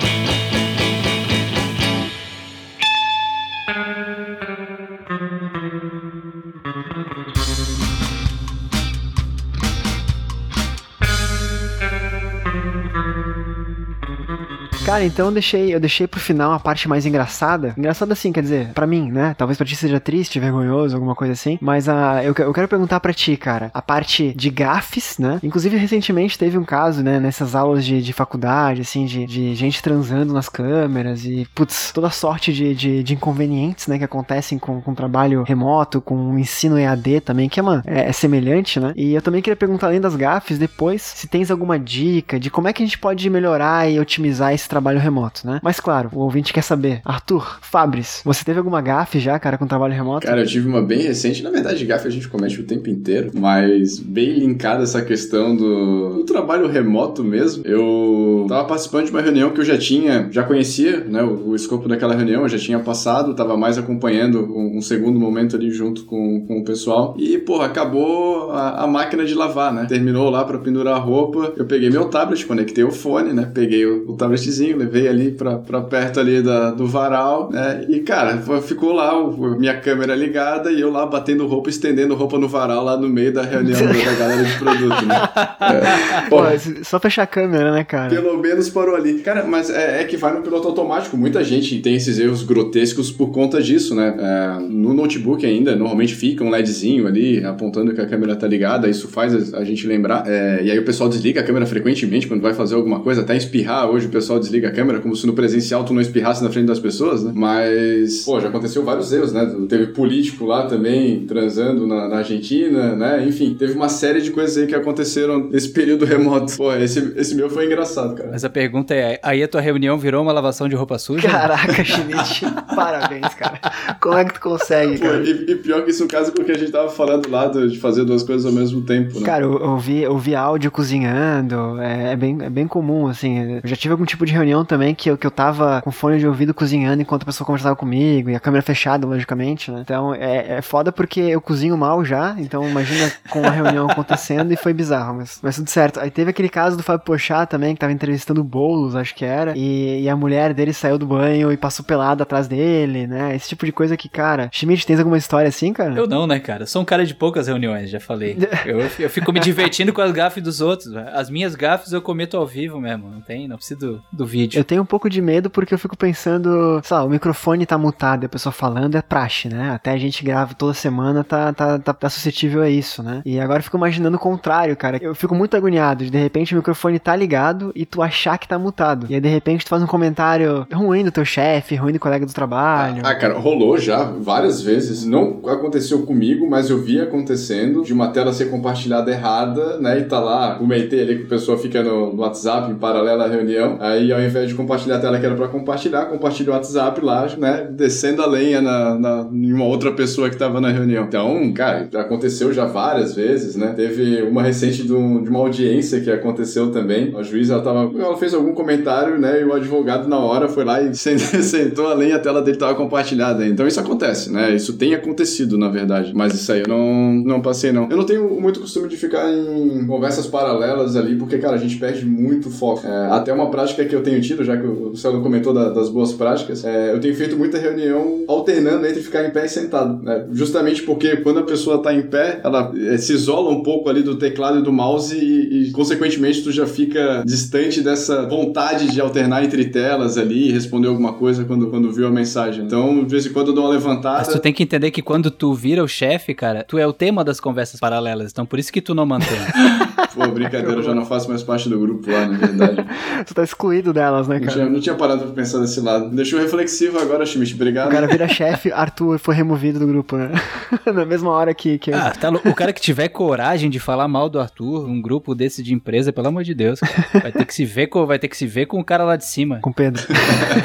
Cara, então eu deixei, eu deixei pro final a parte mais engraçada. Engraçada assim, quer dizer, para mim, né? Talvez pra ti seja triste, vergonhoso, alguma coisa assim. Mas a, eu, eu quero perguntar para ti, cara, a parte de gafes, né? Inclusive, recentemente teve um caso, né? Nessas aulas de, de faculdade, assim, de, de gente transando nas câmeras e, putz, toda sorte de, de, de inconvenientes, né? Que acontecem com, com trabalho remoto, com ensino EAD também, que é, uma, é, é semelhante, né? E eu também queria perguntar, além das gafes, depois, se tens alguma dica de como é que a gente pode melhorar e otimizar esse trabalho trabalho remoto, né? Mas claro, o ouvinte quer saber. Arthur, Fabris, você teve alguma gafe já, cara, com trabalho remoto? Cara, eu tive uma bem recente. Na verdade, gafe a gente comete o tempo inteiro, mas bem linkada essa questão do, do trabalho remoto mesmo. Eu tava participando de uma reunião que eu já tinha, já conhecia, né, o, o escopo daquela reunião, eu já tinha passado, tava mais acompanhando um, um segundo momento ali junto com, com o pessoal. E, porra, acabou a, a máquina de lavar, né? Terminou lá para pendurar a roupa. Eu peguei meu tablet, conectei o fone, né? Peguei o, o tabletzinho levei ali pra, pra perto ali da, do varal, né? E, cara, ficou lá minha câmera ligada e eu lá batendo roupa, estendendo roupa no varal lá no meio da reunião da galera de produto, né? É. Pô, só fechar a câmera, né, cara? Pelo menos parou ali. Cara, mas é, é, que vai no piloto automático. Muita gente tem esses erros grotescos por conta disso, né? É, no notebook ainda, normalmente fica um LEDzinho ali apontando que a câmera tá ligada. Isso faz a gente lembrar. É, e aí o pessoal desliga a câmera frequentemente quando vai fazer alguma coisa. Até espirrar, hoje o pessoal desliga a câmera, como se no presencial tu não espirrasse na frente das pessoas, né? Mas, pô, já aconteceu vários erros, né? Teve político lá também transando na, na Argentina, né? Enfim, teve uma série de coisas aí que aconteceram nesse período remoto. Pô, esse, esse meu foi engraçado, cara. Mas a pergunta é: aí a tua reunião virou uma lavação de roupa suja? Caraca, Schmidt, parabéns, cara. Como é que tu consegue, Pô, cara? E, e, pior que isso é um caso porque a gente tava falando lá de fazer duas coisas ao mesmo tempo, né? Cara, eu, eu, vi, eu vi áudio cozinhando, é, é, bem, é bem comum, assim. Eu já tive algum tipo de reunião também que eu, que eu tava com fone de ouvido cozinhando enquanto a pessoa conversava comigo, e a câmera fechada, logicamente, né? Então é, é foda porque eu cozinho mal já, então imagina com a reunião acontecendo e foi bizarro, mas, mas tudo certo. Aí teve aquele caso do Fábio Pochá também, que tava entrevistando o Boulos, acho que era, e, e, a mulher dele saiu do banho e passou pelado atrás dele, né? Esse tipo de coisa que, cara. Schmidt, tens alguma história assim, cara? Eu não, né, cara? Sou um cara de poucas reuniões, já falei. eu, eu fico me divertindo com as gafes dos outros. As minhas gafes eu cometo ao vivo mesmo, não tem? Não preciso do, do vídeo. Eu tenho um pouco de medo porque eu fico pensando, sei lá, o microfone tá mutado e a pessoa falando é praxe, né? Até a gente grava toda semana, tá, tá, tá, tá suscetível a isso, né? E agora eu fico imaginando o contrário, cara. Eu fico muito agoniado de de repente o microfone tá ligado e tu achar que tá mutado. E aí de repente tu faz um comentário ruim do teu chefe, ruim do colega do trabalho. Ah, cara, rolou já várias vezes. Não aconteceu comigo, mas eu vi acontecendo de uma tela ser compartilhada errada, né? E tá lá, comentei ali que a pessoa fica no, no WhatsApp em paralelo à reunião. Aí ao invés de compartilhar a tela que era pra compartilhar, compartilha o WhatsApp lá, né? Descendo a lenha na, na, em uma outra pessoa que tava na reunião. Então, cara, aconteceu já várias vezes, né? Teve uma recente de, de uma audiência que aconteceu também. A juíza, ela, tava, ela fez algum comentário, né? E o advogado, na hora, foi lá e sentou a lenha, a tela dele tava compartilhada. Então isso acontece, né? Isso tem acontecido, na verdade. Mas isso aí eu não, não passei, não. Eu não tenho muito costume de ficar em conversas paralelas ali, porque, cara, a gente perde muito foco. É, até uma prática que eu tenho tido, já que o Celo comentou da, das boas práticas, é, eu tenho feito muita reunião alternando entre ficar em pé e sentado. Né? Justamente porque quando a pessoa tá em pé, ela é, se isola um pouco ali do teclado e do mouse e, e, consequentemente, tu já fica distante dessa vontade de alternar entre telas ali e responder alguma coisa quando, quando viu a mensagem. Então, de vez em quando eu dou uma levantada. Mas tu tem que entender que quando tu vira o chefe, cara, tu é o tema das conversas paralelas. Então, por isso que tu não mantém. Pô, brincadeira, eu já não faço mais parte do grupo lá, na verdade. tu tá excluído delas, né, cara? Não tinha, não tinha parado pra pensar desse lado. Deixou reflexivo agora, Schmidt. Obrigado. O cara vira chefe, Arthur foi removido do grupo, né? na mesma hora que. que ah, tá, o cara que tiver coragem de falar mal do Arthur, um grupo desse de empresa, pelo amor de Deus, cara, vai ter que se ver com, vai ter que se ver com o cara lá de cima. Com o Pedro.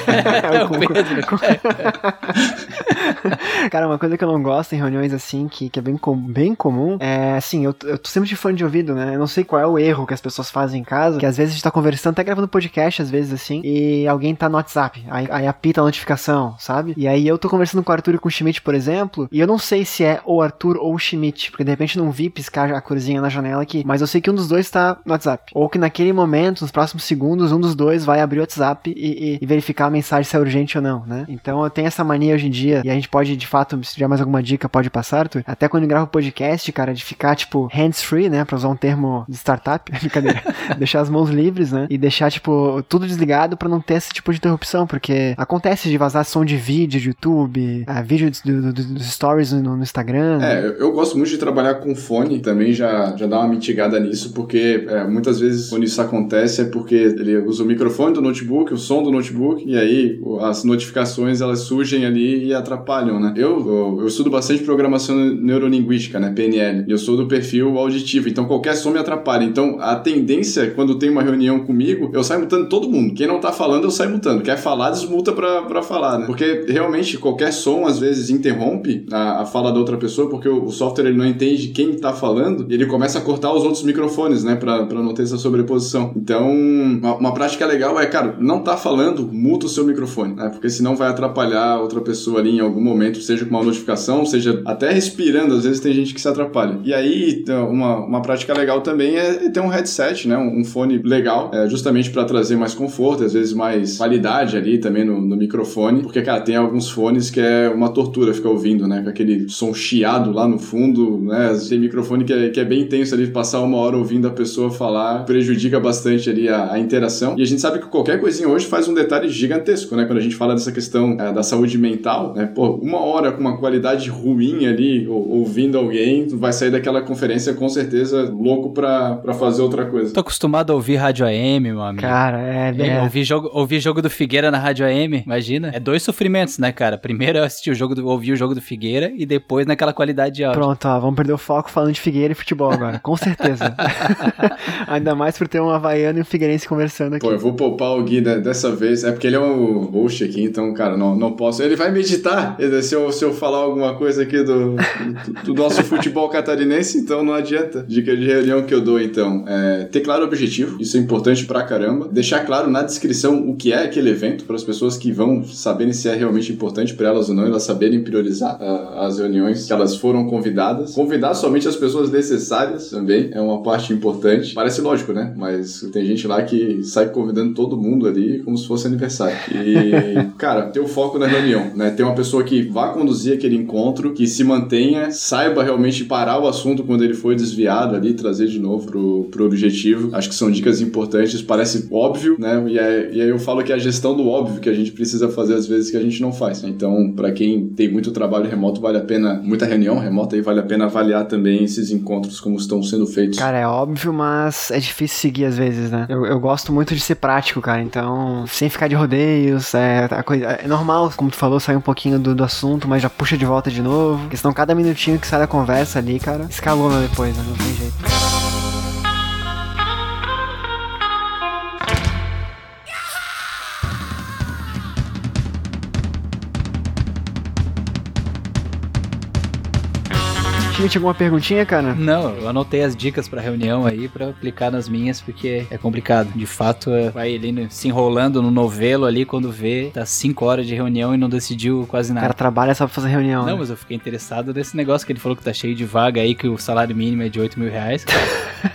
é, o Pedro. cara, uma coisa que eu não gosto em reuniões assim, que, que é bem, com, bem comum, é assim, eu, eu tô sempre de fone de ouvido, né? Eu não sei qual é o erro que as pessoas fazem em casa, que às vezes a gente tá conversando, até gravando podcast, às vezes assim, e alguém tá no WhatsApp, aí, aí apita a notificação, sabe? E aí eu tô conversando com o Arthur e com o Schmidt, por exemplo, e eu não sei se é o Arthur ou o Schmidt, porque de repente não vi piscar a corzinha na janela aqui, mas eu sei que um dos dois tá no WhatsApp. Ou que naquele momento, nos próximos segundos, um dos dois vai abrir o WhatsApp e, e, e verificar a mensagem se é urgente ou não, né? Então eu tenho essa mania hoje em dia, e a gente pode, de fato, se tiver mais alguma dica, pode passar, Arthur. Até quando eu gravo podcast, cara, de ficar, tipo, hands-free, né? Pra usar um termo de startup, brincadeira. deixar as mãos livres, né? E deixar, tipo, tudo desligado pra não ter esse tipo de interrupção, porque acontece de vazar som de vídeo de YouTube, uh, vídeo do, do, dos stories no, no Instagram. É, eu, eu, gosto muito de trabalhar com fone, também já, já dá uma mitigada nisso, porque é, muitas vezes quando isso acontece é porque ele usa o microfone do notebook, o som do notebook, e aí as notificações elas surgem ali e atrapalham, né? Eu, eu, eu estudo bastante programação neurolinguística, né? PNL, e eu sou do perfil auditivo, então qualquer som me atrapalha. Então a tendência, quando tem uma reunião comigo, eu saio mutando todo mundo. Quem não tá falando, eu saio mutando. Quer falar, desmuta pra, pra falar, né? Porque realmente qualquer som às vezes interrompe a, a fala da outra pessoa, porque o, o, software ele não entende quem tá falando e ele começa a cortar os outros microfones, né? Pra, pra não ter essa sobreposição. Então, uma, uma prática legal é, cara, não tá falando, muta o seu microfone, né? Porque senão vai atrapalhar outra pessoa ali em algum momento, seja com uma notificação, seja até respirando, às vezes tem gente que se atrapalha. E aí, uma, uma prática legal também é ter um headset, né? Um, um fone legal, é, justamente para trazer mais conforto conforto, às vezes mais qualidade ali também no, no microfone, porque, cara, tem alguns fones que é uma tortura ficar ouvindo, né? Com aquele som chiado lá no fundo, né? Tem microfone que é, que é bem intenso ali, passar uma hora ouvindo a pessoa falar prejudica bastante ali a, a interação. E a gente sabe que qualquer coisinha hoje faz um detalhe gigantesco, né? Quando a gente fala dessa questão é, da saúde mental, né? Pô, uma hora com uma qualidade ruim ali, ou, ouvindo alguém, vai sair daquela conferência com certeza louco pra, pra fazer outra coisa. Tô acostumado a ouvir rádio AM, meu amigo. Cara, é, É, é. ouvir, jogo, ouvir jogo do Figueira na Rádio AM, imagina. É dois sofrimentos, né, cara? Primeiro eu assisti o jogo do, ouvir o jogo do Figueira e depois naquela qualidade de áudio. Pronto, ó, vamos perder o foco falando de Figueira e futebol agora, com certeza. Ainda mais por ter um Havaiano e um Figueirense conversando aqui. Pô, eu vou poupar o Gui de- dessa vez. É porque ele é o host aqui, então, cara, não, não posso. Ele vai meditar se eu, se eu falar alguma coisa aqui do, do, do nosso futebol catarinense, então não adianta. Dica de reunião que eu dou, então. É ter claro o objetivo, isso é importante pra caramba. Deixar claro na descrição o que é aquele evento, para as pessoas que vão saberem se é realmente importante pra elas ou não, elas saberem priorizar ah, as reuniões que elas foram convidadas. Convidar somente as pessoas necessárias também é uma parte importante. Parece lógico, né? Mas tem gente lá que sai convidando todo mundo ali como se fosse aniversário. E, cara, ter o foco na reunião, né? Ter uma pessoa que vá conduzir aquele encontro, que se mantenha, saiba realmente parar o assunto quando ele foi desviado ali, trazer de novo pro, pro objetivo. Acho que são dicas importantes, parece óbvio, né? E, é, e aí eu falo que é a gestão do óbvio que a gente precisa fazer às vezes que a gente não faz. né? Então, para quem tem muito trabalho remoto, vale a pena, muita reunião remota aí, vale a pena avaliar também esses encontros como estão sendo feitos. Cara, é óbvio, mas é difícil seguir às vezes, né? Eu, eu gosto muito de ser prático, cara. Então, sem ficar de rodeios, é, a coisa, é normal, como tu falou, sair um pouquinho do, do assunto, mas já puxa de volta de novo. Porque senão cada minutinho que sai da conversa ali, cara, escalona depois, né? Não tem jeito. Time, tinha alguma perguntinha, cara? Não, eu anotei as dicas pra reunião aí pra aplicar nas minhas, porque é complicado. De fato, é, vai no- se enrolando no novelo ali, quando vê, tá 5 horas de reunião e não decidiu quase O nada. cara trabalha só pra fazer reunião. Não, né? mas eu fiquei interessado nesse negócio que ele falou que tá cheio de vaga aí, que o salário mínimo é de 8 mil reais.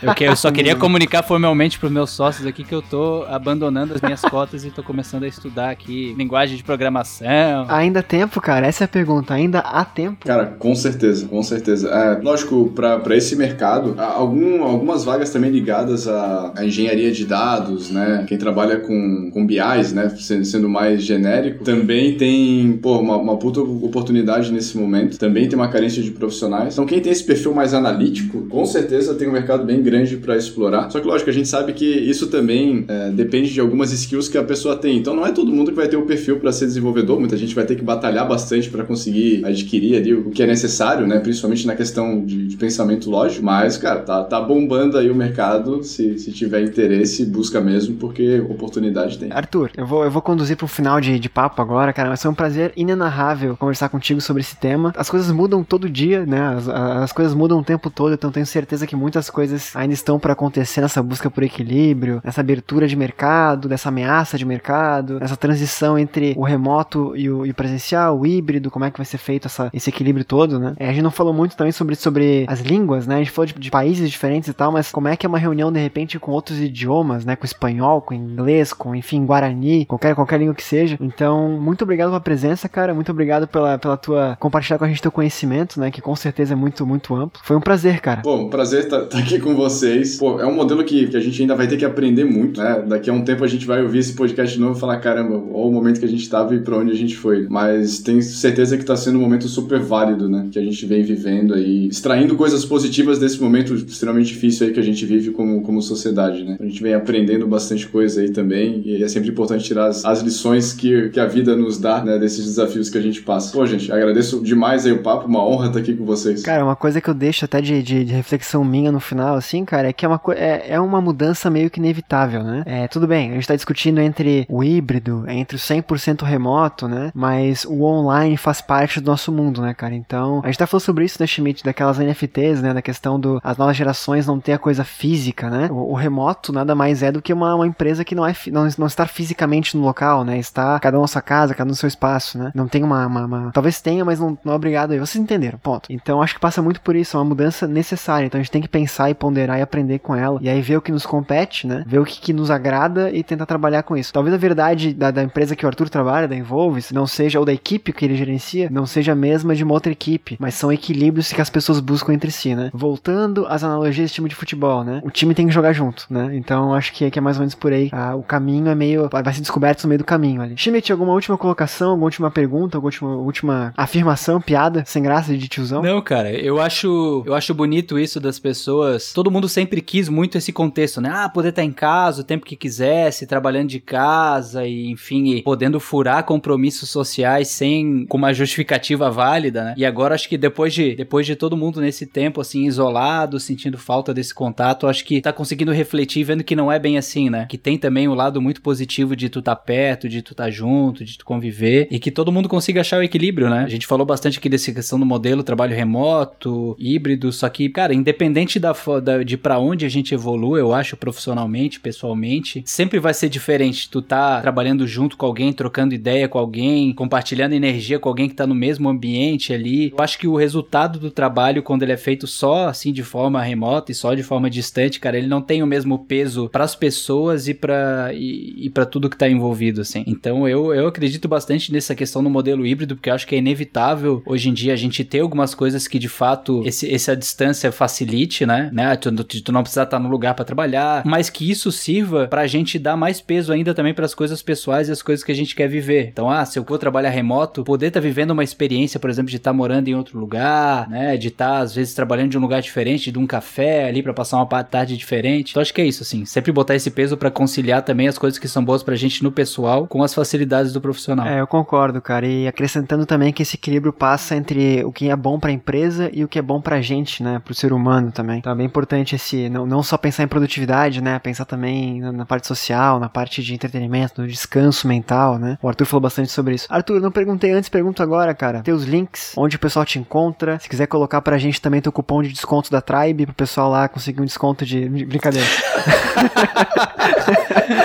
Eu, que- eu só queria comunicar formalmente pros meus sócios aqui que eu tô abandonando as minhas cotas e tô começando a estudar aqui linguagem de programação. Ainda há tempo, cara? Essa é a pergunta. Ainda há tempo? Cara, com certeza, com certeza. É, lógico, para esse mercado, algum, algumas vagas também ligadas à, à engenharia de dados, né? Quem trabalha com, com BIs, né? Sendo, mais genérico, também tem, pô, uma, uma puta oportunidade nesse momento. Também tem uma carência de profissionais. Então, quem tem esse perfil mais analítico, com certeza tem um mercado bem grande para explorar. Só que, lógico, a gente sabe que isso também é, depende de algumas skills que a pessoa tem. Então, não é todo mundo que vai ter o perfil para ser desenvolvedor. Muita gente vai ter que batalhar bastante para conseguir adquirir ali o que é necessário, né? Principalmente na de, de pensamento lógico. Mas, cara, tá, tá bombando aí o mercado. Se, se tiver interesse, busca mesmo, porque oportunidade tem. Arthur, eu vou, eu vou conduzir pro final de, de papo agora, cara. Vai ser um prazer inenarrável conversar contigo sobre esse tema. As coisas mudam todo dia, né? As, as coisas mudam o tempo todo, então tenho certeza que muitas coisas ainda estão para acontecer nessa busca por equilíbrio, nessa abertura de mercado, dessa ameaça de mercado, nessa transição entre o remoto e o, e o presencial, o híbrido, como é que vai ser feito essa, esse equilíbrio todo, né? É, a gente não falou muito também sobre, sobre as línguas, né? A gente falou de, de países diferentes e tal, mas como é que é uma reunião de repente com outros idiomas, né? Com espanhol, com inglês, com enfim, guarani, qualquer, qualquer língua que seja. Então, muito obrigado pela presença, cara. Muito obrigado pela, pela tua compartilhar com a gente teu conhecimento, né? Que com certeza é muito, muito amplo. Foi um prazer, cara. Um prazer estar aqui com vocês. Pô, é um modelo que, que a gente ainda vai ter que aprender muito, né? Daqui a um tempo a gente vai ouvir esse podcast de novo e falar, caramba, olha o momento que a gente estava e pra onde a gente foi. Mas tenho certeza que tá sendo um momento super válido, né? Que a gente vem vivendo aí, extraindo coisas positivas desse momento extremamente difícil aí que a gente vive como, como sociedade, né? A gente vem aprendendo bastante coisa aí também e é sempre importante tirar as, as lições que, que a vida nos dá, né? Desses desafios que a gente passa. Pô, gente, agradeço demais aí o papo, uma honra estar aqui com vocês. Cara, uma coisa que eu deixo até de, de, de reflexão minha no final, assim, cara, é que é uma, é, é uma mudança meio que inevitável, né? É, tudo bem, a gente tá discutindo entre o híbrido, entre o 100% remoto, né? Mas o online faz parte do nosso mundo, né, cara? Então, a gente tá falando sobre isso, né, Schmidt? Daquelas NFTs, né? Da questão do as novas gerações não ter a coisa física, né? O, o remoto nada mais é do que uma, uma empresa que não é não, não estar fisicamente no local, né? Está cada um na sua casa, cada um no seu espaço, né? Não tem uma, uma, uma... talvez tenha, mas não, não é obrigado aí. Vocês entenderam, ponto. Então acho que passa muito por isso, é uma mudança necessária. Então a gente tem que pensar e ponderar e aprender com ela. E aí ver o que nos compete, né? Ver o que, que nos agrada e tentar trabalhar com isso. Talvez a verdade da, da empresa que o Arthur trabalha, da Envolves, não seja, ou da equipe que ele gerencia, não seja a mesma de uma outra equipe, mas são equilíbrios que as pessoas buscam entre si, né? Voltando às analogias de time de futebol, né? O time tem que jogar junto, né? Então acho que, que é mais ou menos por aí. Ah, o caminho é meio. vai ser descoberto no meio do caminho ali. Schmidt, alguma última colocação, alguma última pergunta, alguma última, última afirmação, piada, sem graça de tiozão? Não, cara, eu acho, eu acho bonito isso das pessoas. Todo mundo sempre quis muito esse contexto, né? Ah, poder estar em casa o tempo que quisesse, trabalhando de casa e, enfim, e podendo furar compromissos sociais sem com uma justificativa válida, né? E agora acho que depois de depois de todo mundo nesse tempo assim isolado, sentindo falta desse contato, acho que tá conseguindo refletir vendo que não é bem assim, né? Que tem também o um lado muito positivo de tu tá perto, de tu tá junto, de tu conviver e que todo mundo consiga achar o equilíbrio, né? A gente falou bastante aqui dessa questão do modelo trabalho remoto, híbrido, só que, cara, independente da, da de para onde a gente evolui, eu acho profissionalmente, pessoalmente, sempre vai ser diferente. Tu tá trabalhando junto com alguém, trocando ideia com alguém, compartilhando energia com alguém que tá no mesmo ambiente ali. Eu acho que o resultado do trabalho quando ele é feito só assim de forma remota e só de forma distante, cara, ele não tem o mesmo peso para as pessoas e para e, e para tudo que tá envolvido assim. Então eu, eu acredito bastante nessa questão do modelo híbrido, porque eu acho que é inevitável hoje em dia a gente ter algumas coisas que de fato esse, essa distância facilite, né? né? Tu, tu, não precisa estar no lugar para trabalhar, mas que isso sirva pra gente dar mais peso ainda também para as coisas pessoais e as coisas que a gente quer viver. Então, ah, se eu vou trabalhar remoto, poder estar tá vivendo uma experiência, por exemplo, de estar tá morando em outro lugar, né? De estar, tá, às vezes, trabalhando de um lugar diferente, de um café ali para passar uma tarde diferente. Então, acho que é isso, assim. Sempre botar esse peso para conciliar também as coisas que são boas pra gente no pessoal com as facilidades do profissional. É, eu concordo, cara. E acrescentando também que esse equilíbrio passa entre o que é bom pra empresa e o que é bom pra gente, né? Pro ser humano também. Então, é bem importante esse, não, não só pensar em produtividade, né? Pensar também na, na parte social, na parte de entretenimento, no descanso mental, né? O Arthur falou bastante sobre isso. Arthur, não perguntei antes, pergunto agora, cara. Teus links, onde o pessoal te encontra. Se quiser colocar pra gente também teu cupom de desconto da Tribe, pro pessoal lá conseguir um desconto de. Brincadeira.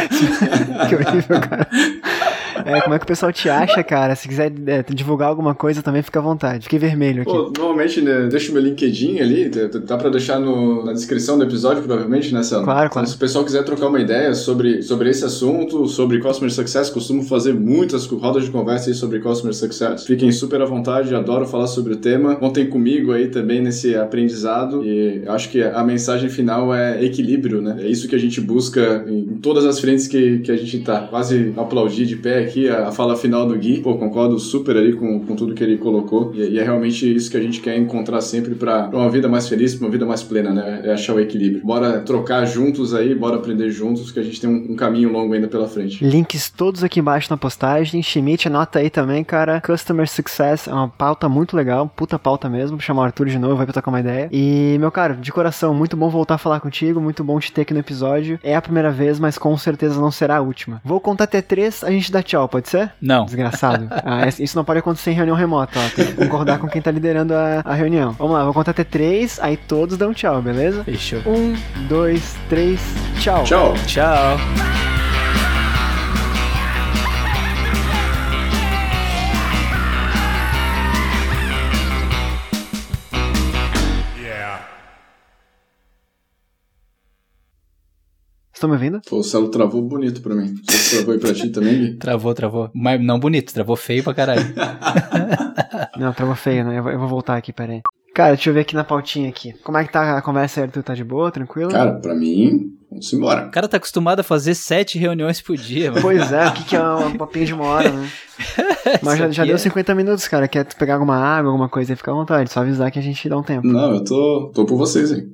que horrível, cara. É, como é que o pessoal te acha, cara? Se quiser é, divulgar alguma coisa também, fica à vontade. Fiquei vermelho aqui. Pô, normalmente, né, deixa o meu LinkedIn ali, dá pra deixar no, na descrição do episódio, provavelmente, né, Sandro? Claro, claro. Se o pessoal quiser trocar uma ideia sobre, sobre esse assunto, sobre Customer Success, costumo fazer muitas rodas de conversa aí sobre Customer Success. Fiquem super à vontade, adoro falar sobre o tema. Contem comigo aí também nesse aprendizado e acho que a mensagem final é equilíbrio, né? É isso que a gente busca em todas as frentes que, que a gente tá. Quase aplaudir de pé aqui a, fala final do Gui. Pô, concordo super ali com, com tudo que ele colocou. E, e é realmente isso que a gente quer encontrar sempre para uma vida mais feliz, pra uma vida mais plena, né? É achar o equilíbrio. Bora trocar juntos aí, bora aprender juntos, que a gente tem um, um caminho longo ainda pela frente. Links todos aqui embaixo na postagem. Schmidt, anota aí também, cara. Customer Success é uma pauta muito legal, puta pauta mesmo. Vou chamar o Arthur de novo, vai pra tocar uma ideia. E, meu caro, de coração, muito bom voltar a falar contigo, muito bom te ter aqui no episódio. É a primeira vez, mas com certeza não será a última. Vou contar até três, a gente dá tchau, pode ser? Não. Desgraçado. ah, isso não pode acontecer em reunião remota, ó. Tem que concordar com quem tá liderando a, a reunião. Vamos lá, vou contar até três, aí todos dão tchau, beleza? Fechou. Um, dois, três, tchau. Tchau. Tchau. Estão me ouvindo? Pô, o Celo travou bonito pra mim. Você travou aí pra ti também, Gui? Travou, travou. Mas não bonito, travou feio pra caralho. não, travou feio, né? Eu vou, eu vou voltar aqui, peraí. Cara, deixa eu ver aqui na pautinha aqui. Como é que tá a conversa, Arthur? Tá de boa, tranquilo? Cara, pra mim, vamos embora. O cara tá acostumado a fazer sete reuniões por dia, mano. Pois é, o que, que é uma papinha de uma hora, né? Mas já, já deu 50 é... minutos, cara. Quer pegar alguma água, alguma coisa aí, fica à vontade. Só avisar que a gente dá um tempo. Não, eu tô, tô por vocês, hein.